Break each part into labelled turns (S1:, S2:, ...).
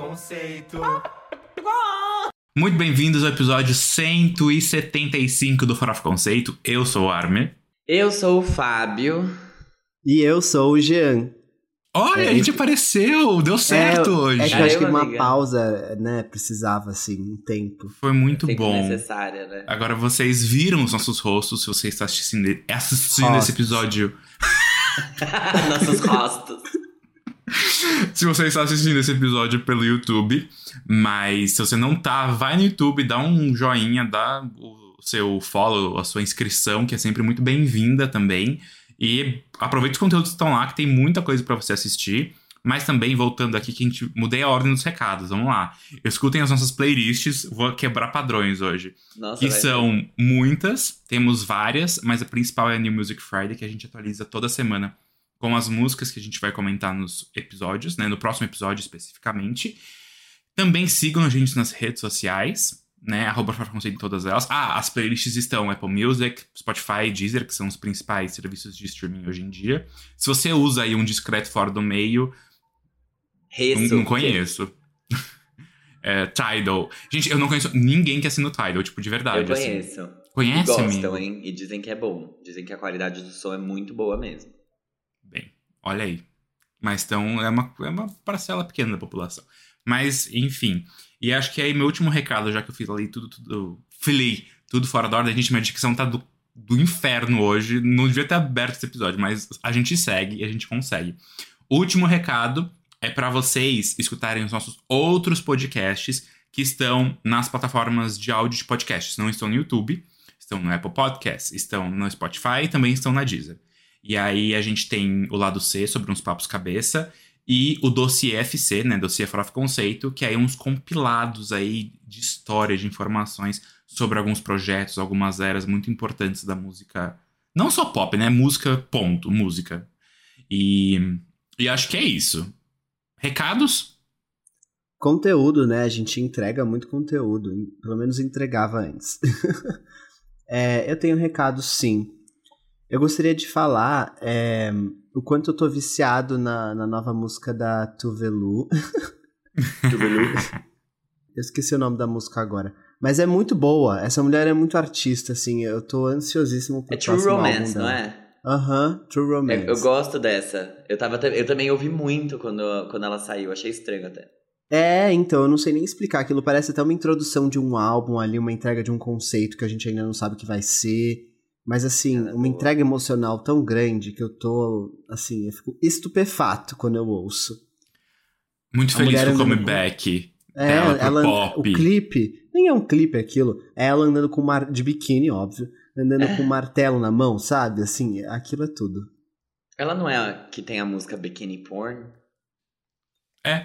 S1: Conceito. Muito bem-vindos ao episódio 175 do Farofa Conceito. Eu sou o Armer.
S2: Eu sou o Fábio.
S3: E eu sou o Jean.
S1: Olha,
S3: É,
S1: a gente apareceu, deu certo
S3: é,
S1: hoje.
S3: É que eu acho que uma
S2: amiga.
S3: pausa, né, precisava, assim, um tempo.
S1: Foi muito bom.
S2: necessária, né?
S1: Agora vocês viram os nossos rostos se você está assistindo, assistindo esse episódio.
S2: Nossos rostos.
S1: Se você está assistindo esse episódio pelo YouTube, mas se você não tá, vai no YouTube, dá um joinha, dá o seu follow, a sua inscrição, que é sempre muito bem-vinda também. E aproveita os conteúdos que estão lá, que tem muita coisa pra você assistir. Mas também, voltando aqui, que a gente mudei a ordem dos recados, vamos lá. Escutem as nossas playlists, vou quebrar padrões hoje.
S2: Nossa,
S1: Que
S2: vai-
S1: são muitas, temos várias, mas a principal é a New Music Friday, que a gente atualiza toda semana com as músicas que a gente vai comentar nos episódios, né? No próximo episódio especificamente. Também sigam a gente nas redes sociais, né? Arroba Conceito em todas elas. Ah, as playlists estão Apple Music, Spotify e Deezer, que são os principais serviços de streaming hoje em dia. Se você usa aí um discreto fora do meio, não, não conheço. É, Tidal. Gente, eu não conheço ninguém que assina o Tidal, tipo, de verdade.
S2: Eu
S1: assim.
S2: conheço. E
S1: Conhece,
S2: gostam,
S1: amigo?
S2: hein? E dizem que é bom. Dizem que a qualidade do som é muito boa mesmo.
S1: Olha aí. Mas então é uma, é uma parcela pequena da população. Mas, enfim. E acho que aí meu último recado, já que eu fiz ali tudo, tudo. Falei tudo fora da ordem, a gente, minha dicção tá do, do inferno hoje. Não devia ter aberto esse episódio, mas a gente segue e a gente consegue. Último recado é para vocês escutarem os nossos outros podcasts que estão nas plataformas de áudio de podcasts. Não estão no YouTube, estão no Apple Podcasts, estão no Spotify e também estão na Deezer. E aí a gente tem o lado C sobre uns papos cabeça e o dossiê FC, né, dossiê Farofa Conceito, que é uns compilados aí de história, de informações sobre alguns projetos, algumas eras muito importantes da música, não só pop, né, música ponto, música. E, e acho que é isso. Recados?
S3: Conteúdo, né? A gente entrega muito conteúdo. Pelo menos entregava antes. É, eu tenho recado, sim. Eu gostaria de falar é, o quanto eu tô viciado na, na nova música da Tuvelu. Eu esqueci o nome da música agora. Mas é muito boa. Essa mulher é muito artista, assim. Eu tô ansiosíssimo pro
S2: É True Romance,
S3: álbum
S2: não é?
S3: Aham, True Romance.
S2: Eu, eu gosto dessa. Eu, tava, ta- eu também ouvi muito quando, quando ela saiu. Achei estranho até.
S3: É, então, eu não sei nem explicar. Aquilo parece até uma introdução de um álbum ali, uma entrega de um conceito que a gente ainda não sabe o que vai ser. Mas, assim,
S2: é
S3: uma entrega emocional tão grande que eu tô, assim, eu fico estupefato quando eu ouço.
S1: Muito
S3: A
S1: feliz
S3: mulher
S1: com o
S3: andando
S1: comeback.
S3: É,
S1: Dela
S3: ela,
S1: pop.
S3: o clipe, nem é um clipe aquilo, é ela andando com mar, de biquíni, óbvio, andando com um martelo na mão, sabe? Assim, aquilo é tudo.
S2: Ela não é a que tem a música Bikini Porn?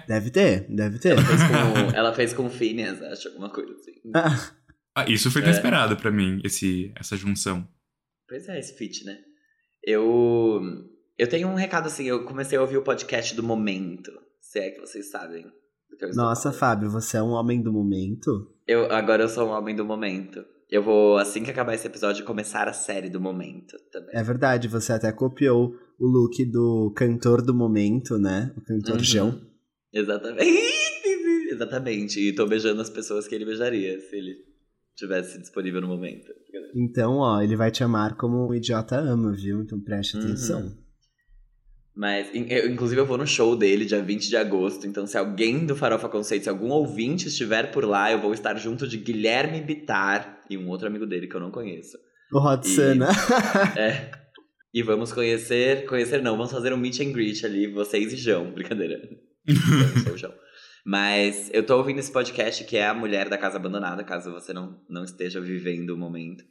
S3: Deve ter, deve ter.
S2: Ela fez com, ela fez com o Phineas, acho, alguma coisa assim.
S3: Ah,
S1: Ah, isso foi
S2: É.
S1: inesperado pra mim, esse, essa junção.
S2: Pois é, esse feat, né? Eu, eu tenho um recado assim, eu comecei a ouvir o podcast do Momento, se é que vocês sabem. do que
S3: Nossa,
S2: falando.
S3: Fábio, você é um homem do momento?
S2: Eu, agora eu sou um homem do momento. Eu vou, assim que acabar esse episódio, começar a série do momento também.
S3: É verdade, você até copiou o look do cantor do momento, né? O cantor
S2: Uhum.
S3: João.
S2: Exatamente. Exatamente. E tô beijando as pessoas que ele beijaria se ele tivesse disponível no momento.
S3: Então, ó, ele vai te amar como um idiota ama, viu? Então preste
S2: Uhum.
S3: atenção.
S2: Mas, in- eu- inclusive, eu vou no show dele dia 20 de agosto. Então, se alguém do Farofa Conceito, se algum ouvinte estiver por lá, eu vou estar junto de Guilherme Bitar e um outro amigo dele que eu não conheço.
S3: O Rod
S2: E-
S3: Sana.
S2: É. E vamos conhecer. Conhecer não, vamos fazer um meet and greet ali, vocês e João. Brincadeira. Eu sou o João. Mas eu tô ouvindo esse podcast que é A Mulher da Casa Abandonada, caso você não, não esteja vivendo o momento.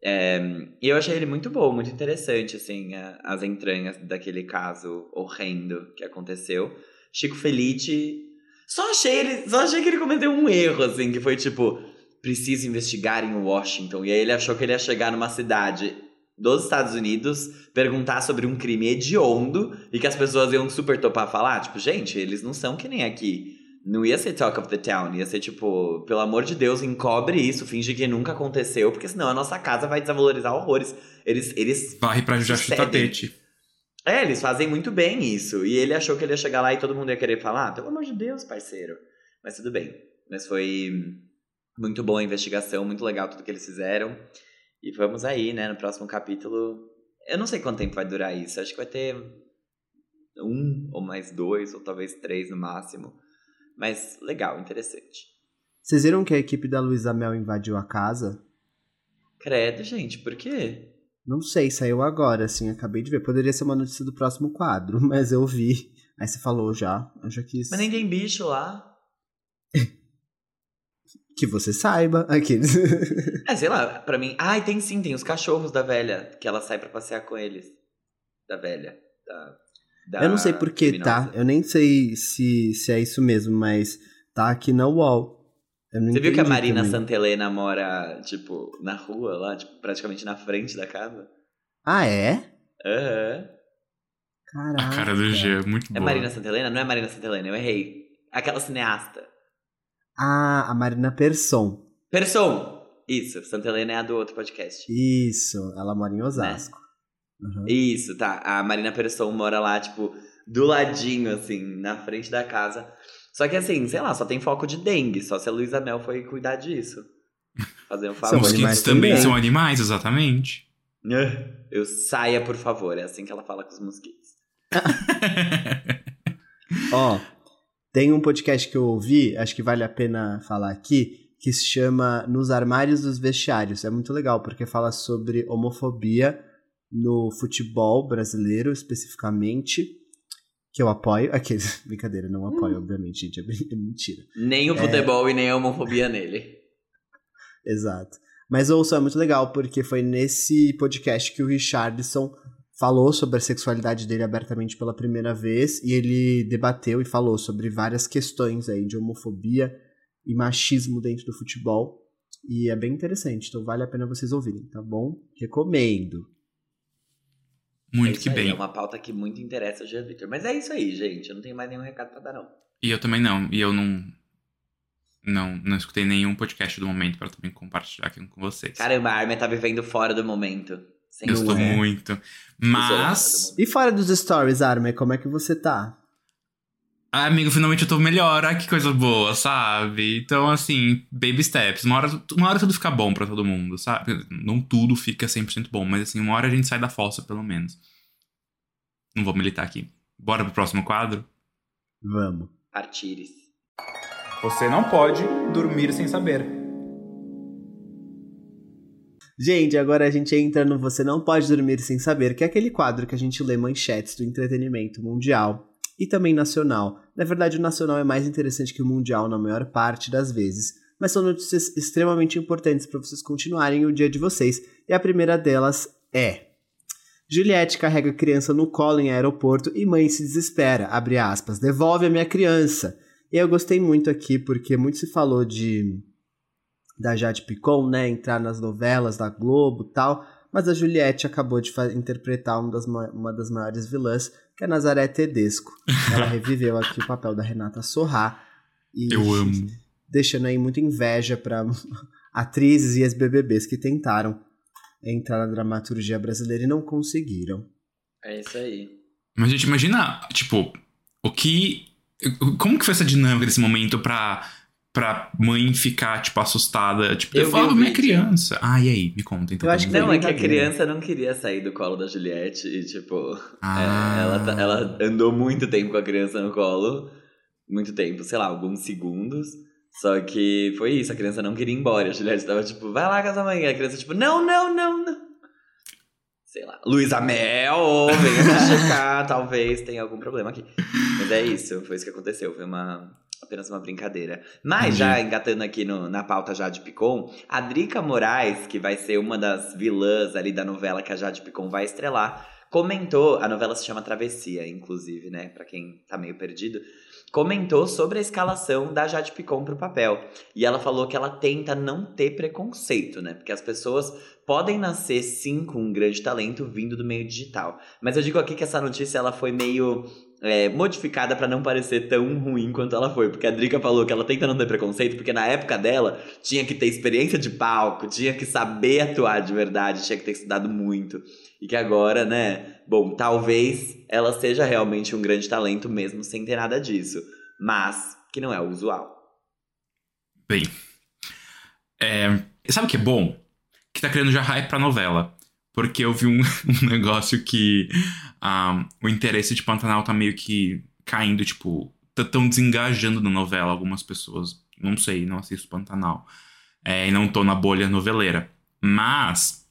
S2: É, e eu achei ele muito bom, muito interessante, assim, a- as entranhas daquele caso horrendo que aconteceu. Chico Felice. Só achei ele. Só achei que ele cometeu um erro, assim, que foi tipo, preciso investigar em Washington. E aí ele achou que ele ia chegar numa cidade dos Estados Unidos, perguntar sobre um crime hediondo e que as pessoas iam super topar falar. Tipo, gente, eles não são que nem aqui. Não ia ser Talk of the Town, ia ser tipo, pelo amor de Deus, encobre isso, finge que nunca aconteceu, porque senão a nossa casa vai desvalorizar horrores. Eles, eles
S1: Varre pra justiça
S2: Sucedem.
S1: tapete.
S2: é, eles fazem muito bem isso. E ele achou que ele ia chegar lá e todo mundo ia querer falar, ah, pelo amor de Deus, parceiro. Mas tudo bem. Mas foi muito boa a investigação, muito legal tudo que eles fizeram. E vamos aí, né, no próximo capítulo. Eu não sei quanto tempo vai durar isso. Acho que vai ter um ou mais dois, ou talvez três no máximo. Mas legal, interessante.
S3: Vocês viram que a equipe da Luísa Mel invadiu a casa?
S2: Credo, gente, por quê?
S3: Não sei, saiu agora, assim, acabei de ver. Poderia ser uma notícia do próximo quadro, mas eu vi. Aí você falou já, eu já quis.
S2: Mas nem tem bicho lá.
S3: que você saiba. Aqueles.
S2: é, sei lá, pra mim. Ai, tem sim, tem os cachorros da velha, que ela sai para passear com eles. Da velha. Da
S3: eu não sei por que, tá? Eu nem sei se, se é isso mesmo, mas tá aqui na UOL.
S2: Você viu que a Marina também. Santelena mora, tipo, na rua lá, tipo, praticamente na frente da casa?
S3: Ah, é?
S2: Aham. Uhum.
S3: Caraca.
S1: A cara do G é muito boa.
S2: É Marina Santelena? Não é Marina Santelena, eu errei. Aquela cineasta.
S3: Ah, a Marina Persson.
S2: Persson! Isso, Santa Helena é a do outro podcast.
S3: Isso, ela mora em Osasco.
S2: Né? Uhum. Isso, tá. A Marina Persson mora lá, tipo, do ladinho, assim, na frente da casa. Só que assim, sei lá, só tem foco de dengue, só se a Luísa Mel foi cuidar disso. Fazer um favor.
S1: Os mosquitos também são animais, exatamente.
S2: Eu saia, por favor, é assim que ela fala com os mosquitos.
S3: Ó, oh, tem um podcast que eu ouvi, acho que vale a pena falar aqui, que se chama Nos Armários dos Vestiários. É muito legal, porque fala sobre homofobia no futebol brasileiro, especificamente, que eu apoio. Aqueles, brincadeira, não apoio, hum. obviamente, gente, é mentira.
S2: Nem o futebol é... e nem a homofobia nele.
S3: Exato. Mas ouço, é muito legal, porque foi nesse podcast que o Richardson falou sobre a sexualidade dele abertamente pela primeira vez e ele debateu e falou sobre várias questões aí de homofobia e machismo dentro do futebol. E é bem interessante, então vale a pena vocês ouvirem, tá bom? Recomendo.
S1: Muito
S2: é
S1: que bem.
S2: É uma pauta que muito interessa o Jean Victor. Mas é isso aí, gente. Eu não tenho mais nenhum recado pra dar, não.
S1: E eu também não. E eu não. Não, não escutei nenhum podcast do momento para também compartilhar aqui com vocês.
S2: Caramba, a Armin tá vivendo fora do momento.
S1: Sem eu estou é. muito. Mas.
S3: E fora dos stories, Armin, como é que você tá?
S1: Ah, amigo, finalmente eu tô melhor. Ai, que coisa boa, sabe? Então, assim, baby steps. Uma hora, uma hora tudo fica bom para todo mundo, sabe? Não tudo fica 100% bom, mas assim, uma hora a gente sai da fossa, pelo menos. Não vou militar aqui. Bora pro próximo quadro?
S3: Vamos.
S2: Artires.
S1: Você não pode dormir sem saber.
S3: Gente, agora a gente entra no Você Não Pode Dormir Sem Saber, que é aquele quadro que a gente lê manchetes do entretenimento mundial e também nacional. Na verdade, o nacional é mais interessante que o mundial na maior parte das vezes, mas são notícias extremamente importantes para vocês continuarem o dia de vocês. E a primeira delas é: Juliette carrega criança no colo em aeroporto e mãe se desespera, abre aspas, devolve a minha criança. E eu gostei muito aqui porque muito se falou de da Jade Picon, né, entrar nas novelas da Globo tal, mas a Juliette acabou de interpretar uma das, uma das maiores vilãs, que é Nazaré Tedesco. Ela reviveu aqui o papel da Renata Sorrá.
S1: E Eu amo.
S3: Deixando aí muita inveja para atrizes e ex-BBBs que tentaram entrar na dramaturgia brasileira e não conseguiram.
S2: É isso aí.
S1: Mas, gente, imagina, tipo, o que. Como que foi essa dinâmica desse momento pra pra mãe ficar, tipo, assustada. Tipo, eu falo, minha criança. Ah, e aí? Me conta, então.
S2: Eu acho que não, é que a criança não queria sair do colo da Juliette e, tipo, ah. é, ela, tá, ela andou muito tempo com a criança no colo. Muito tempo, sei lá, alguns segundos. Só que foi isso, a criança não queria ir embora. A Juliette tava tipo, vai lá com a sua mãe. E a criança, tipo, não, não, não, não. Sei lá, Luísa Mel, venha checar, talvez tenha algum problema aqui. Mas é isso, foi isso que aconteceu. Foi uma, Apenas uma brincadeira. Mas já engatando aqui no, na pauta Jade Picon, a Drica Moraes, que vai ser uma das vilãs ali da novela que a Jade Picon vai estrelar, comentou, a novela se chama Travessia, inclusive, né, para quem tá meio perdido, comentou sobre a escalação da Jade Picon pro papel. E ela falou que ela tenta não ter preconceito, né? Porque as pessoas podem nascer sim com um grande talento vindo do meio digital. Mas eu digo aqui que essa notícia ela foi meio é, modificada para não parecer tão ruim quanto ela foi. Porque a Drica falou que ela tenta não ter preconceito, porque na época dela tinha que ter experiência de palco, tinha que saber atuar de verdade, tinha que ter estudado muito. E que agora, né, bom, talvez ela seja realmente um grande talento mesmo sem ter nada disso. Mas que não é o usual.
S1: Bem. É, sabe o que é bom? Que tá criando já hype pra novela. Porque eu vi um, um negócio que um, o interesse de Pantanal tá meio que caindo, tipo, tão desengajando na novela algumas pessoas. Não sei, não assisto Pantanal. É, e não tô na bolha noveleira. Mas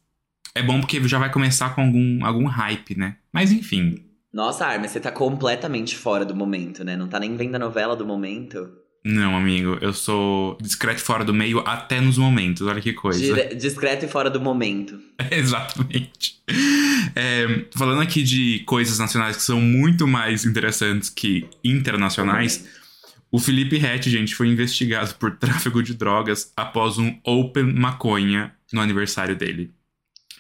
S1: é bom porque já vai começar com algum, algum hype, né? Mas enfim.
S2: Nossa, Armin, você tá completamente fora do momento, né? Não tá nem vendo a novela do momento.
S1: Não, amigo, eu sou discreto e fora do meio até nos momentos, olha que coisa.
S2: Dire discreto e fora do momento.
S1: Exatamente. É, falando aqui de coisas nacionais que são muito mais interessantes que internacionais, o Felipe Rett, gente, foi investigado por tráfico de drogas após um open maconha no aniversário dele.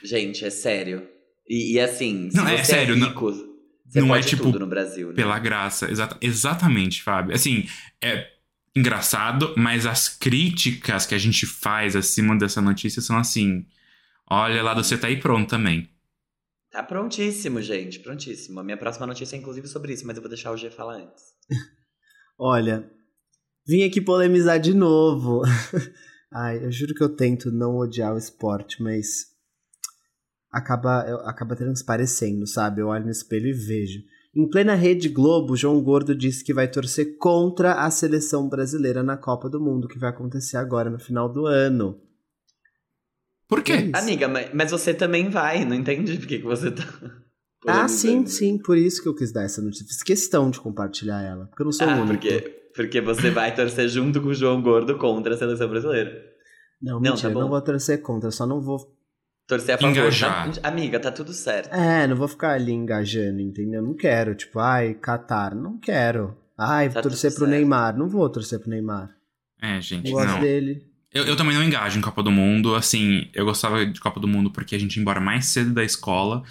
S2: Gente, é sério. E, e assim, se
S1: não,
S2: você
S1: é sério,
S2: é rico,
S1: não,
S2: você
S1: não é tipo
S2: tudo no Brasil. Né?
S1: pela graça, exata, exatamente, Fábio. Assim, é engraçado, mas as críticas que a gente faz acima dessa notícia são assim: olha lá, você tá aí pronto também.
S2: Tá prontíssimo, gente, prontíssimo. A minha próxima notícia é inclusive sobre isso, mas eu vou deixar o G falar antes.
S3: Olha, vim aqui polemizar de novo. Ai, eu juro que eu tento não odiar o esporte, mas acaba, eu, acaba transparecendo, sabe? Eu olho no espelho e vejo. Em plena Rede Globo, João Gordo disse que vai torcer contra a seleção brasileira na Copa do Mundo, que vai acontecer agora no final do ano.
S1: Por quê?
S3: É isso.
S2: Amiga, mas, você também vai, não entendi por que, que você tá.
S3: Ah, sim,
S2: polemizando.
S3: sim, por isso que eu quis dar essa notícia. Fiz questão de compartilhar ela, porque eu não sou o
S2: Ah,
S3: único.
S2: porque, porque você vai torcer junto com o João Gordo contra a seleção brasileira.
S3: Não,
S2: Não,
S3: mentira,
S2: tá
S3: eu não vou torcer contra, eu só não vou.
S2: Torcer a favor.
S1: Engajar.
S2: Tá- Amiga, tá tudo certo.
S3: É, não vou ficar ali engajando, entendeu? Não quero, tipo, ai, Qatar, não quero. Ai, vou
S2: Tá
S3: torcer pro
S2: certo.
S3: Neymar, não vou torcer pro Neymar.
S1: É, gente,
S3: Eu gosto
S1: não.
S3: dele.
S1: Eu, eu também não engajo em Copa do Mundo. Assim, eu gostava de Copa do Mundo porque a gente ia embora mais cedo da escola.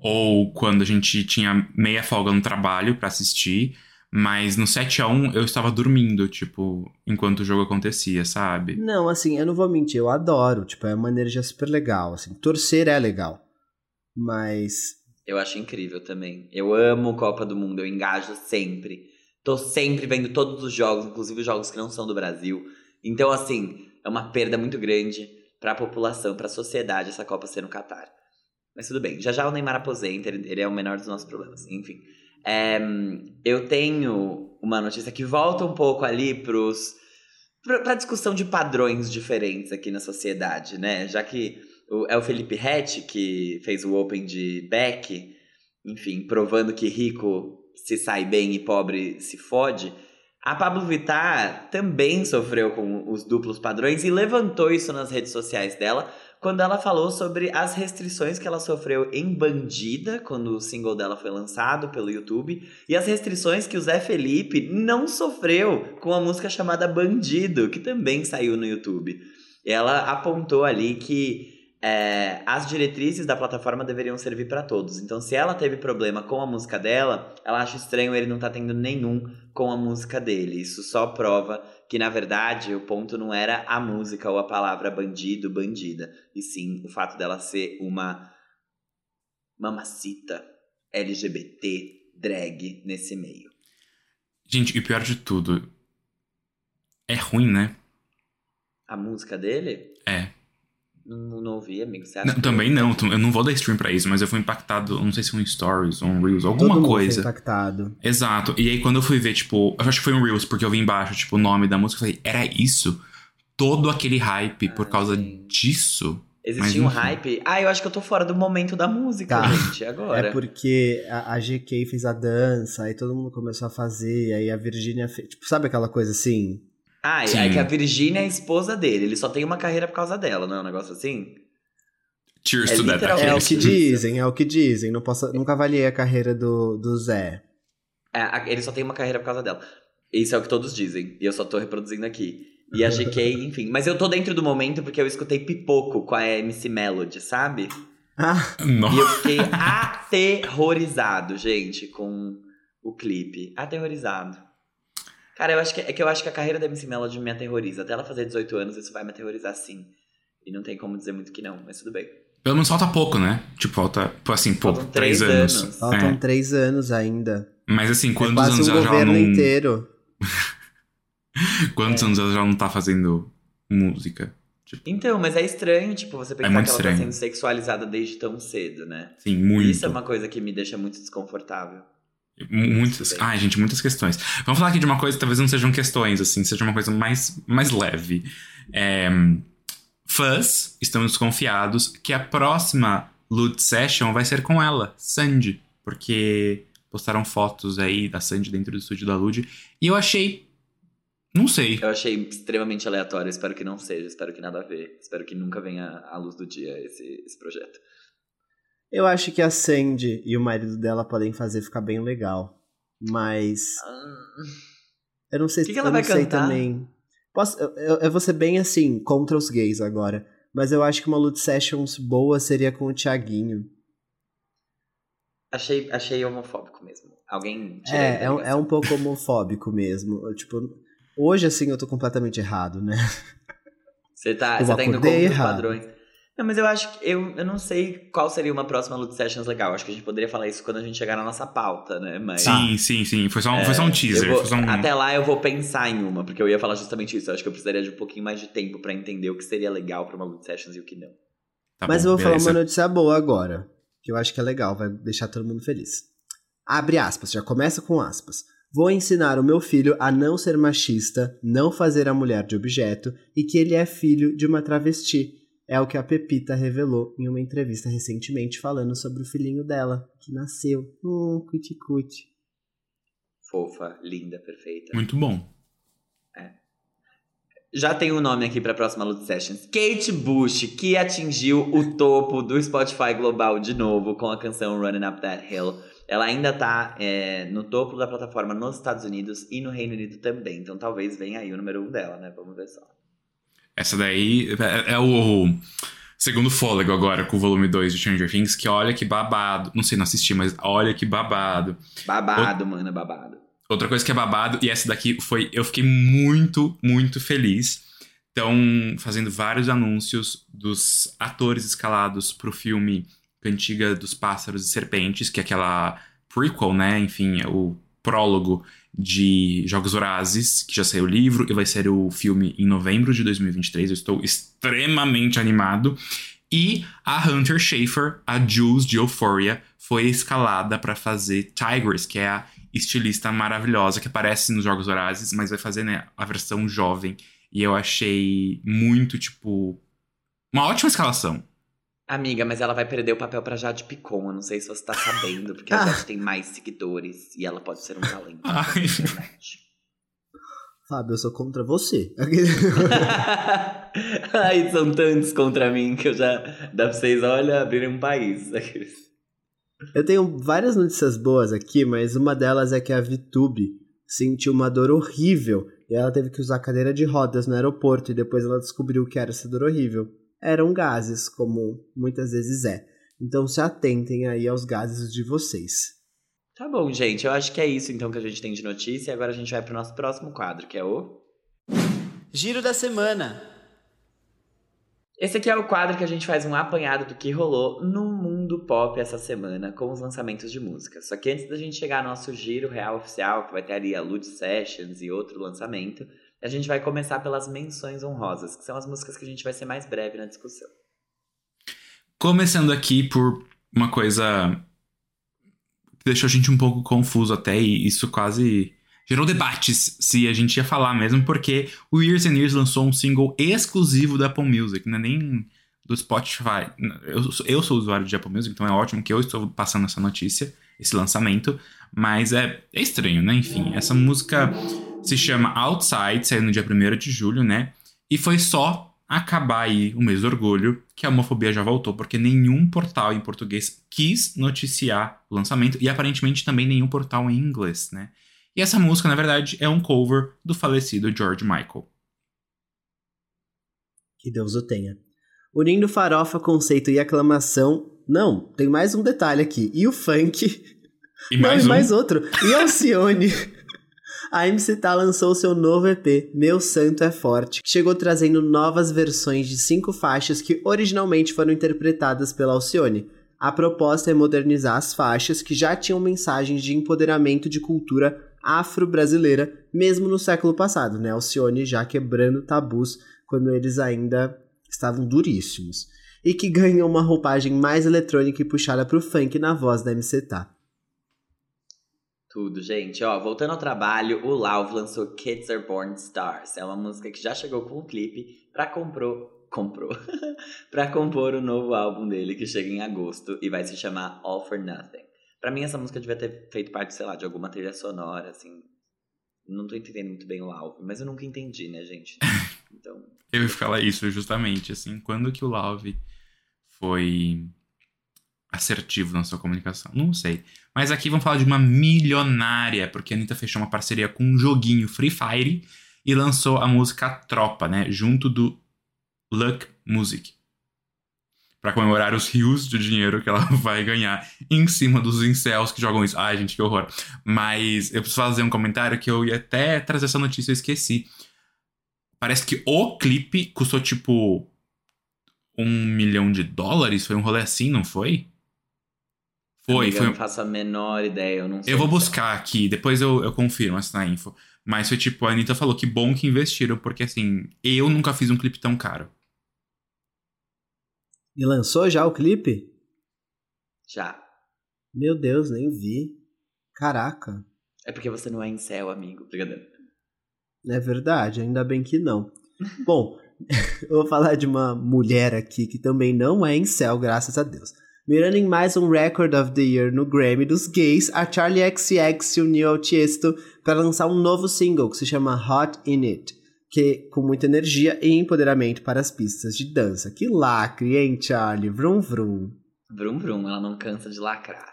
S1: Ou quando a gente tinha meia folga no trabalho pra assistir. Mas no 7 a 1 eu estava dormindo, tipo, enquanto o jogo acontecia, sabe?
S3: Não, assim, eu não vou mentir, eu adoro, tipo, é uma energia super legal, assim, torcer é legal. Mas
S2: Eu acho incrível também. Eu amo Copa do Mundo, eu engajo sempre. Tô sempre vendo todos os jogos, inclusive os jogos que não são do Brasil. Então, assim, é uma perda muito grande pra população, pra sociedade, essa Copa ser no Catar. Mas tudo bem, já já o Neymar aposenta, ele, ele é o menor dos nossos problemas. Enfim. É, eu tenho uma notícia que volta um pouco ali pros, pra, pra discussão de padrões diferentes aqui na sociedade, né? Já que o- é o Felipe Rett que fez o Open de Beck, enfim, provando que rico se sai bem e pobre se fode. A Pablo Vittar também sofreu com os duplos padrões e levantou isso nas redes sociais dela quando ela falou sobre as restrições que ela sofreu em Bandida, quando o single dela foi lançado pelo YouTube, e as restrições que o Zé Felipe não sofreu com a música chamada Bandido, que também saiu no YouTube. Ela apontou ali que é, as diretrizes da plataforma deveriam servir para todos. Então, se ela teve problema com a música dela, ela acha estranho ele não tá tendo nenhum com a música dele. Isso só prova que, na verdade, o ponto não era a música ou a palavra bandido, bandida, e sim o fato dela ser uma mamacita LGBT drag nesse meio.
S1: Gente, e o pior de tudo. É ruim, né?
S2: A música dele?
S1: É.
S2: Não, não ouvi, amigo. Você acha
S1: Não,
S2: que-
S1: também não, eu não vou dar stream pra isso, mas eu fui impactado, não sei se foi um Stories ou um Reels, alguma
S3: todo mundo foi
S1: coisa.
S3: impactado.
S1: Exato. E aí quando eu fui ver, tipo, eu acho que foi um Reels, porque eu vi embaixo, tipo, o nome da música, eu falei, era isso? Todo aquele hype por
S2: Ah,
S1: causa
S2: sim.
S1: disso?
S2: Existia um hype. Ah, eu acho que eu tô fora do momento da música,
S3: Tá.
S2: gente, agora.
S3: É porque a, a GK fez a dança, aí todo mundo começou a fazer, aí a Virgínia fez. Tipo, sabe aquela coisa assim?
S2: Ah,
S1: Sim.
S2: é que a Virgínia é a esposa dele. Ele só tem uma carreira por causa dela, não é um negócio assim?
S1: Cheers
S2: É
S1: to that.
S3: É o que dizem, é o que dizem. Não posso, nunca avaliei a carreira do, do Zé.
S2: É, a- ele só tem uma carreira por causa dela. Isso é o que todos dizem. E eu só tô reproduzindo aqui. E a GK, enfim. Mas eu tô dentro do momento porque eu escutei pipoco com a MC Melody, sabe?
S3: Ah,
S2: E eu fiquei aterrorizado, gente, com o clipe. Aterrorizado. Cara, eu acho que, é que eu acho que a carreira da MC Melody me aterroriza. Até ela fazer 18 anos, isso vai me aterrorizar sim. E não tem como dizer muito que não, mas tudo bem.
S1: Pelo menos falta pouco, né? Tipo, falta, assim, pô,
S2: Faltam
S1: três
S2: três
S1: anos.
S2: anos.
S3: faltam
S1: É.
S3: três anos ainda.
S1: Mas assim,
S3: É
S1: quantos
S3: quase
S1: anos
S3: um
S1: ela já não.
S3: inteiro.
S1: Quantos
S2: É.
S1: anos ela já não tá fazendo música. Tipo,
S2: Então, mas é estranho, tipo, você pensar
S1: muito
S2: que ela
S1: estranho.
S2: tá sendo sexualizada desde tão cedo, né?
S1: sim, muito.
S2: Isso é uma coisa que me deixa muito desconfortável.
S1: Muitas. Ai, gente, muitas questões. Vamos falar aqui de uma coisa que talvez não sejam questões, assim, seja uma coisa mais, mais leve. É, fãs estão desconfiados que a próxima Loot Session vai ser com ela, Sandy. Porque postaram fotos aí da Sandy dentro do estúdio da Lud. E eu achei. Não sei.
S2: Eu achei extremamente aleatório, espero que não seja, espero que nada a ver. Espero que nunca venha à luz do dia esse, esse projeto.
S3: Eu acho que a Sandy e o marido dela podem fazer ficar bem legal. Mas
S2: Ah,
S3: eu não sei
S2: Que que
S3: eu
S2: ela
S3: não
S2: vai
S3: sei
S2: cantar?
S3: também. Posso, eu, eu, eu vou ser bem assim, contra os gays agora. Mas eu acho que uma Loot Sessions boa seria com o Thiaguinho.
S2: achei, achei homofóbico mesmo. Alguém
S3: É, é, um- é um pouco homofóbico mesmo. Eu, Tipo, hoje assim eu tô completamente errado, né?
S2: Você tá,
S3: Eu
S2: você tá indo contra os
S3: errado.
S2: padrões. Não, mas eu acho que eu, eu não sei qual seria uma próxima Loot Sessions legal. Acho que a gente poderia falar isso quando a gente chegar na nossa pauta, né? Mas
S1: Sim, sim, sim. Foi só um, foi só um
S2: eu
S1: teaser.
S2: vou-
S1: foi só um...
S2: Até lá eu vou pensar em uma, porque eu ia falar justamente isso. Eu acho que eu precisaria de um pouquinho mais de tempo pra entender o que seria legal pra uma Loot Sessions e o que não.
S1: Tá
S3: Mas
S1: bom,
S3: eu vou falar
S1: beleza.
S3: uma notícia boa agora. Que eu acho que é legal, vai deixar todo mundo feliz. Abre aspas, já começa com aspas. Vou ensinar o meu filho a não ser machista, não fazer a mulher de objeto e que ele é filho de uma travesti. É o que a Pepita revelou em uma entrevista recentemente falando sobre o filhinho dela, que nasceu. Hum, cuti-cuti.
S2: Fofa, linda, perfeita.
S1: Muito bom.
S2: Já tem um nome aqui pra próxima Loot Sessions. Kate Bush, que atingiu o topo do Spotify Global de novo com a canção Running Up That Hill. Ela ainda tá é, no topo da plataforma nos Estados Unidos e no Reino Unido também. Então talvez venha aí o número um dela, né? Vamos ver só.
S1: Essa daí é, é o segundo fôlego agora com o volume 2 de Stranger Things, que olha que babado. Não sei, não assisti, mas olha que babado.
S2: Babado, mano, babado.
S1: Outra coisa que é babado, e essa daqui foi. Eu fiquei muito, muito feliz. Estão fazendo vários anúncios dos atores escalados pro filme Cantiga dos Pássaros e Serpentes, que é aquela prequel, né? Enfim, é o prólogo de Jogos Vorazes, que já saiu o livro e vai ser o filme em novembro de 2023. Eu estou extremamente animado. E a Hunter Schafer, a Jules de Euphoria, foi escalada para fazer Tigress, que é a estilista maravilhosa que aparece nos Jogos Vorazes, mas vai fazer né, a versão jovem. E eu achei muito, tipo, uma ótima escalação.
S2: Amiga, mas ela vai perder o papel pra Jade Picon. Eu não sei se você tá sabendo, porque a
S3: Ah.
S2: Jade tem mais seguidores e ela pode ser um talento
S1: Ai.
S2: internet.
S3: Fábio, eu sou contra você.
S2: Ai, são tantos contra mim que eu já. Dá pra vocês, olha, abrirem um país.
S3: Eu tenho várias notícias boas aqui, mas uma delas é que a VTube sentiu uma dor horrível e ela teve que usar cadeira de rodas no aeroporto e depois ela descobriu que era essa dor horrível. Eram gases, como muitas vezes é. Então se atentem aí aos gases de vocês.
S2: Tá bom, gente. Eu acho que é isso então que a gente tem de notícia. E agora a gente vai pro nosso próximo quadro, que é o.
S4: Giro da semana.
S2: Esse aqui é o quadro que a gente faz um apanhado do que rolou no mundo pop essa semana com os lançamentos de músicas. Só que antes da gente chegar ao nosso giro real oficial, que vai ter ali a Loot Sessions e outro lançamento, a gente vai começar pelas menções honrosas, que são as músicas que a gente vai ser mais breve na discussão.
S1: Começando aqui por uma coisa que deixou a gente um pouco confuso até, e isso quase gerou debates se a gente ia falar mesmo, porque o Years and Years lançou um single exclusivo da Apple Music, não é nem do Spotify. Eu, sou- eu sou usuário de Apple Music, então é ótimo que eu estou passando essa notícia, esse lançamento, mas é, é estranho, né? Enfim, essa música se chama Outside, saiu no dia 1 de julho, né? E foi só acabar aí o mês do orgulho que a homofobia já voltou, porque nenhum portal em português quis noticiar o lançamento e aparentemente também nenhum portal em inglês, né? E essa música, na verdade, é um cover do falecido George Michael.
S3: Que Deus o tenha. Unindo farofa, conceito e aclamação. Não, tem mais um detalhe aqui. E o funk.
S1: E
S3: Não,
S1: mais
S3: e
S1: um.
S3: mais outro. E Alcione. A MC Tá lançou seu novo EP, Meu Santo é Forte, que chegou trazendo novas versões de cinco faixas que originalmente foram interpretadas pela Alcione. A proposta é modernizar as faixas que já tinham mensagens de empoderamento de cultura afro-brasileira, mesmo no século passado, né? Alcione já quebrando tabus quando eles ainda estavam duríssimos. E que ganhou uma roupagem mais eletrônica e puxada pro funk na voz da MC Tá.
S2: Tudo, gente. Ó, voltando ao trabalho, o Lauv lançou Kids Are Born Stars. É uma música que já chegou com um clipe pra comprou. Comprou. pra compor o novo álbum dele, que chega em agosto e vai se chamar All for Nothing. Pra mim, essa música devia ter feito parte, sei lá, de alguma trilha sonora, assim. Não tô entendendo muito bem o Lauv, mas eu nunca entendi, né, gente? Então.
S1: Eu ia falar isso justamente, assim, quando que o Lauv foi assertivo na sua comunicação? Não sei. Mas aqui vamos falar de uma milionária, porque a Anitta fechou uma parceria com um joguinho Free Fire e lançou a música Tropa, né? Junto do Luck Music. Pra comemorar os rios de dinheiro que ela vai ganhar em cima dos incels que jogam isso. Ai, gente, que horror. Mas eu preciso fazer um comentário que eu ia até trazer essa notícia e esqueci. Parece que o clipe custou tipo um milhão de dólares. Foi um rolê assim, não foi? Foi,
S2: Amiga,
S1: foi.
S2: Eu não faço a menor ideia, eu não sei.
S1: Eu vou buscar aqui, depois eu, eu confirmo essa info. Mas foi tipo, a Anitta falou que bom que investiram, porque assim, eu nunca fiz um clipe tão caro.
S3: E lançou já o clipe?
S2: Já.
S3: Meu Deus, nem vi. Caraca.
S2: É porque você não é incel, amigo. Brincadeira.
S3: É verdade, ainda bem que não. Bom, eu vou falar de uma mulher aqui que também não é incel, graças a Deus. Mirando em mais um Record of the Year no Grammy dos gays, a Charlie XX se uniu ao Tiesto para lançar um novo single que se chama Hot In It, que com muita energia e empoderamento para as pistas de dança. Que lacre, hein, Charlie? Vrum vrum.
S2: Vrum Vrum, ela não cansa de lacrar.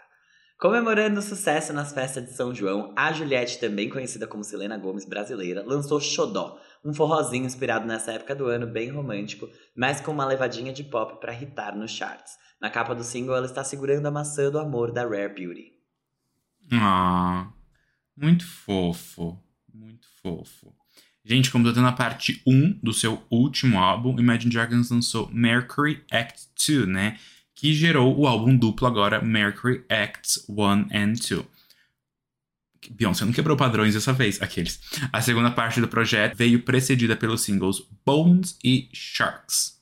S2: Comemorando o sucesso nas festas de São João, a Juliette, também conhecida como Selena Gomes brasileira, lançou Xodó, um forrozinho inspirado nessa época do ano bem romântico, mas com uma levadinha de pop para hitar nos charts. Na capa do single, ela está segurando a maçã do amor da Rare Beauty.
S1: Ah, muito fofo. Muito fofo. Gente, completando a parte 1 do seu último álbum, Imagine Dragons lançou Mercury Act 2, né? Que gerou o álbum duplo agora, Mercury Acts 1 and 2. Beyoncé não quebrou padrões dessa vez, aqueles. A segunda parte do projeto veio precedida pelos singles Bones e Sharks.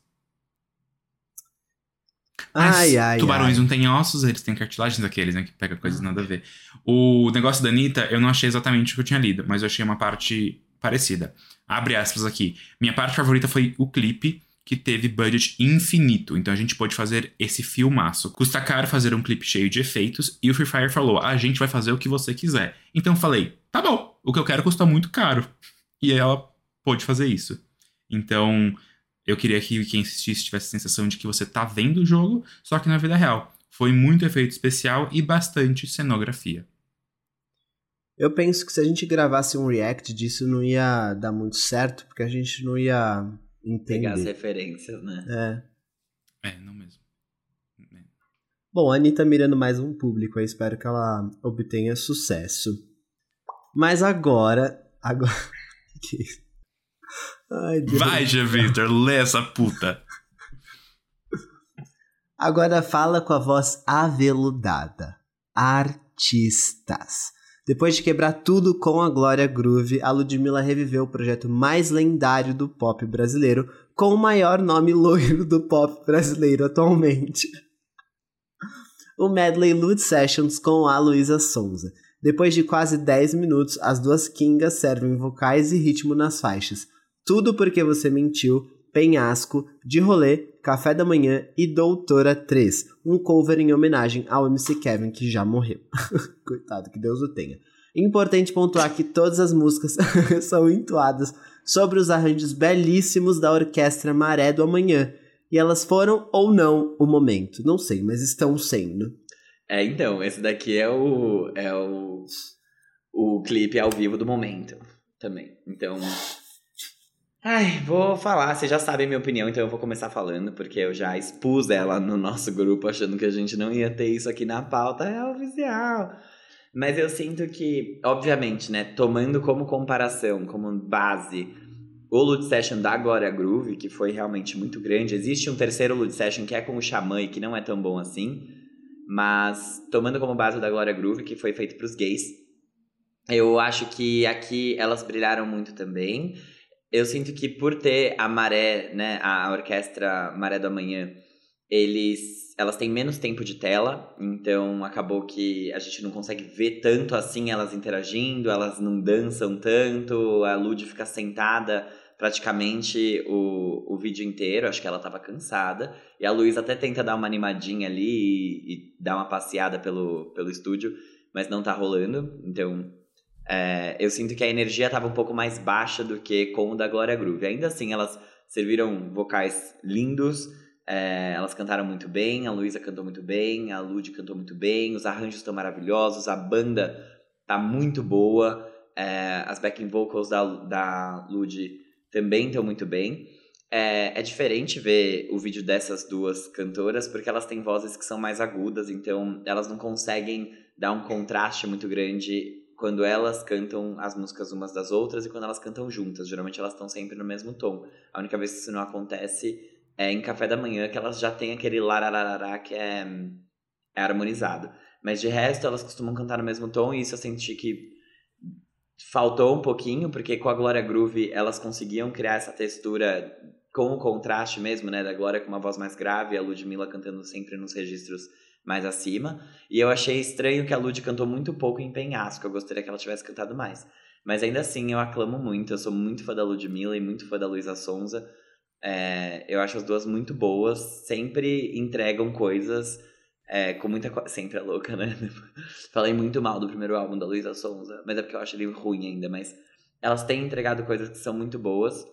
S1: Mas
S3: Ai, ai,
S1: tubarões
S3: ai.
S1: não têm ossos, eles têm cartilagens aqueles, né? Que pega coisas nada a ver. O negócio da Anitta, eu não achei exatamente o que eu tinha lido, mas eu achei uma parte parecida. Abre aspas aqui. Minha parte favorita foi o clipe, que teve budget infinito. Então a gente pôde fazer esse filmaço. Custa caro fazer um clipe cheio de efeitos, e o Free Fire falou: a gente vai fazer o que você quiser. Então eu falei: tá bom, o que eu quero custa muito caro. E ela pôde fazer isso. Então, eu queria que quem assistisse tivesse a sensação de que você tá vendo o jogo, só que na vida real. Foi muito efeito especial e bastante cenografia.
S3: Eu penso que se a gente gravasse um react disso não ia dar muito certo, porque a gente não ia
S2: Pegar as
S3: entender.
S2: referências, né?
S3: É.
S1: É, não mesmo. É.
S3: Bom, a Anitta mirando mais um público, eu espero que ela obtenha sucesso. Mas agora. Agora. que isso? Ai, Deus.
S1: Vai, Gia Victor, lê essa puta.
S3: Agora fala com a voz aveludada. Artistas. Depois de quebrar tudo com a Glória Groove, a Ludmilla reviveu o projeto mais lendário do pop brasileiro, com o maior nome loiro do pop brasileiro atualmente. O medley Lud Sessions com a Luísa Sonza. Depois de quase 10 minutos, as duas kingas servem vocais e ritmo nas faixas. Tudo porque você mentiu, Penhasco, De Rolê, Café da Manhã e Doutora 3, um cover em homenagem ao MC Kevin que já morreu. Coitado, que Deus o tenha. Importante pontuar que todas as músicas são entoadas sobre os arranjos belíssimos da orquestra Maré do Amanhã. E elas foram ou não o momento. Não sei, mas estão sendo.
S2: É, então, esse daqui é o. É o. O clipe ao vivo do momento também. Então. Ai, vou falar, vocês já sabem minha opinião, então eu vou começar falando, porque eu já expus ela no nosso grupo, achando que a gente não ia ter isso aqui na pauta, é oficial. Mas eu sinto que, obviamente, né, tomando como comparação, como base, o Lud Session da Glória Groove, que foi realmente muito grande. Existe um terceiro Lud Session que é com o Xamã e que não é tão bom assim. Mas tomando como base o da Glória Groove, que foi feito pros gays, eu acho que aqui elas brilharam muito também. Eu sinto que por ter a Maré, né, a orquestra Maré do Amanhã, eles, elas têm menos tempo de tela, então acabou que a gente não consegue ver tanto assim elas interagindo, elas não dançam tanto, a Lud fica sentada praticamente o, o vídeo inteiro, acho que ela tava cansada, e a Luísa até tenta dar uma animadinha ali e, e dar uma passeada pelo, pelo estúdio, mas não tá rolando, então é, eu sinto que a energia estava um pouco mais baixa do que com o da Glória Groove. Ainda assim, elas serviram vocais lindos, é, elas cantaram muito bem, a Luísa cantou muito bem, a Lud cantou muito bem, os arranjos estão maravilhosos, a banda tá muito boa, é, as backing vocals da, da Lud também estão muito bem. É, é, diferente ver o vídeo dessas duas cantoras, porque elas têm vozes que são mais agudas, então elas não conseguem dar um contraste muito grande quando elas cantam as músicas umas das outras e quando elas cantam juntas. Geralmente elas estão sempre no mesmo tom. A única vez que isso não acontece é em café da manhã, que elas já têm aquele larararará que é, é harmonizado. Mas de resto, elas costumam cantar no mesmo tom, e isso eu senti que faltou um pouquinho, porque com a Glória Groove elas conseguiam criar essa textura com o contraste mesmo, né? Da Glória com uma voz mais grave, a Ludmilla cantando sempre nos registros mais acima. E eu achei estranho que a Lud cantou muito pouco em Penhasco. Eu gostaria que ela tivesse cantado mais. Mas ainda assim, eu aclamo muito. Eu sou muito fã da Ludmilla e muito fã da Luísa Sonza. É, eu acho as duas muito boas. Sempre entregam coisas é, com muita... Sempre é louca, né? Falei muito mal do primeiro álbum da Luísa Sonza. Mas é porque eu acho ele ruim ainda. Mas elas têm entregado coisas que são muito boas.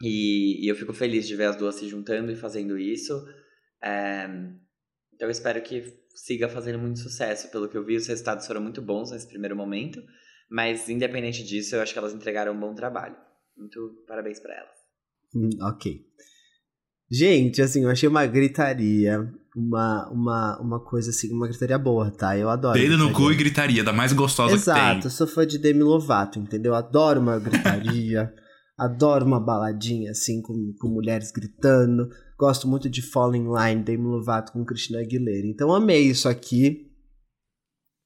S2: E, e eu fico feliz de ver as duas se juntando e fazendo isso. É, então eu espero que siga fazendo muito sucesso. Pelo que eu vi, os resultados foram muito bons nesse primeiro momento. Mas, independente disso, eu acho que elas entregaram um bom trabalho. Muito parabéns para elas.
S3: Hum, ok. Gente, assim, eu achei uma gritaria, uma, uma, uma coisa assim, uma gritaria boa, tá? Eu adoro.
S1: Dedo no cu e gritaria, da mais gostosa
S3: Exato,
S1: que tem.
S3: Exato, eu sou fã de Demi Lovato, entendeu? Adoro uma gritaria, adoro uma baladinha, assim, com, com mulheres gritando. Gosto muito de Falling Line, Demi Lovato com Christina Aguilera. Então amei isso aqui.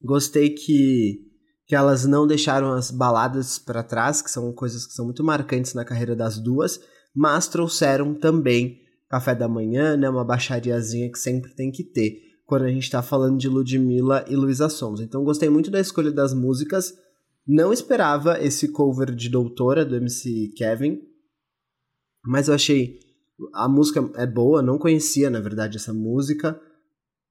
S3: Gostei que, que elas não deixaram as baladas para trás, que são coisas que são muito marcantes na carreira das duas, mas trouxeram também café da manhã, né, uma baixariazinha que sempre tem que ter quando a gente está falando de Ludmilla e Luísa Sons. Então gostei muito da escolha das músicas. Não esperava esse cover de Doutora do MC Kevin, mas eu achei a música é boa, não conhecia, na verdade, essa música.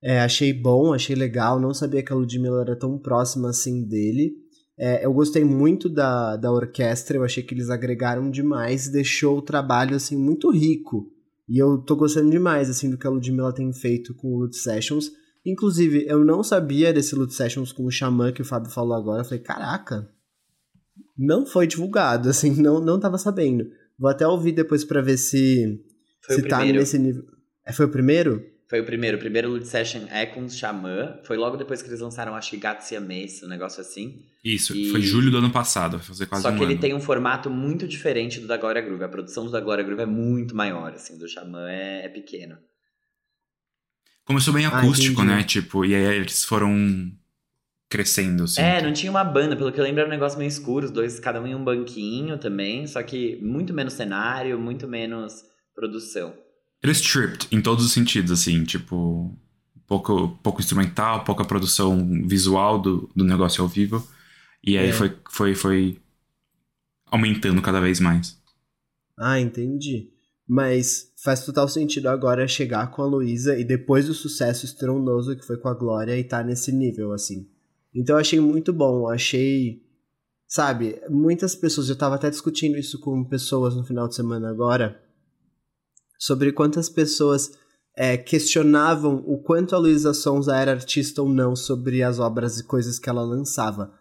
S3: É, achei bom, achei legal, não sabia que a Ludmilla era tão próxima assim dele. É, eu gostei muito da, da orquestra, eu achei que eles agregaram demais, deixou o trabalho assim muito rico. E eu tô gostando demais assim do que a Ludmilla tem feito com o Lute Sessions. Inclusive, eu não sabia desse Lute Sessions com o Xamã que o Fábio falou agora. Eu falei, caraca, não foi divulgado, assim, não, não tava sabendo. Vou até ouvir depois para ver se
S2: foi
S3: se
S2: o
S3: tá
S2: primeiro.
S3: nesse nível. É, foi o primeiro?
S2: Foi o primeiro. O primeiro Lute Session é com o Xamã. Foi logo depois que eles lançaram, acho que Gato Siamês, um negócio assim.
S1: Isso,
S2: E-
S1: foi julho do ano passado, vai fazer quase
S2: Só
S1: um
S2: que ele
S1: ano.
S2: tem um formato muito diferente do da Glória Groove. A produção do da Glória Groove é muito maior, assim. Do Xamã é, é pequeno.
S1: Começou bem
S3: Ah,
S1: acústico,
S3: entendi.
S1: né? Tipo, e aí eles foram crescendo, assim.
S2: É, não tinha uma banda. Pelo que eu lembro, era um negócio meio escuro. Os dois, cada um em um banquinho também. Só que muito menos cenário, muito menos produção.
S1: Eles stripped em todos os sentidos, assim, tipo, pouco, pouco instrumental, pouca produção visual do, do negócio ao vivo. E aí
S3: É.
S1: foi, foi, foi aumentando cada vez mais.
S3: Ah, entendi. Mas faz total sentido agora chegar com a Luísa e depois do sucesso estrondoso que foi com a Glória e tá nesse nível, assim. Então eu achei muito bom, achei. Sabe, muitas pessoas, eu tava até discutindo isso com pessoas no final de semana agora, sobre quantas pessoas é, questionavam o quanto a Luísa Sonza era artista ou não sobre as obras e coisas que ela lançava.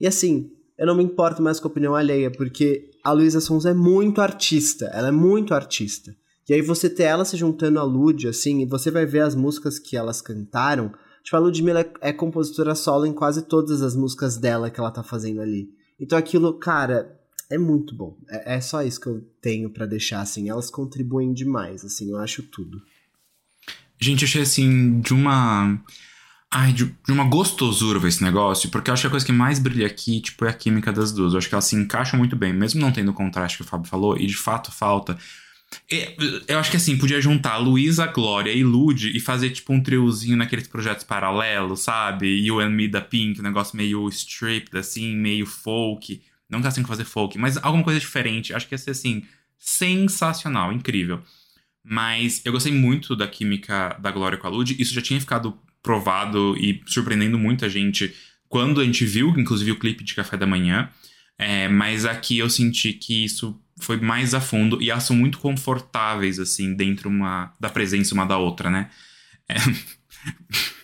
S3: E assim, eu não me importo mais com a opinião alheia, porque a Luísa Sonza é muito artista, ela é muito artista. E aí você ter ela se juntando a Lud, assim, e você vai ver as músicas que elas cantaram. Tipo, a Ludmilla é compositora solo em quase todas as músicas dela que ela tá fazendo ali. Então aquilo, cara, é muito bom. É, é só isso que eu tenho pra deixar, assim. Elas contribuem demais, assim, eu acho tudo.
S1: Gente, achei assim, de uma. Ai, de, de uma gostosura esse negócio, porque eu acho que a coisa que mais brilha aqui, tipo, é a química das duas. Eu acho que elas se encaixam muito bem, mesmo não tendo o contraste que o Fábio falou, e de fato falta. Eu acho que assim, podia juntar Luísa, Glória e Lud e fazer tipo um triozinho naqueles projetos paralelos, sabe? You and Me da Pink, um negócio meio stripped, assim, meio folk. Não que assim que fazer folk, mas alguma coisa diferente. Acho que ia ser assim, sensacional, incrível. Mas eu gostei muito da química da Glória com a Lud. Isso já tinha ficado provado e surpreendendo muita gente quando a gente viu, inclusive, o clipe de Café da Manhã. É, mas aqui eu senti que isso foi mais a fundo e elas são muito confortáveis, assim, dentro uma, da presença uma da outra, né? É...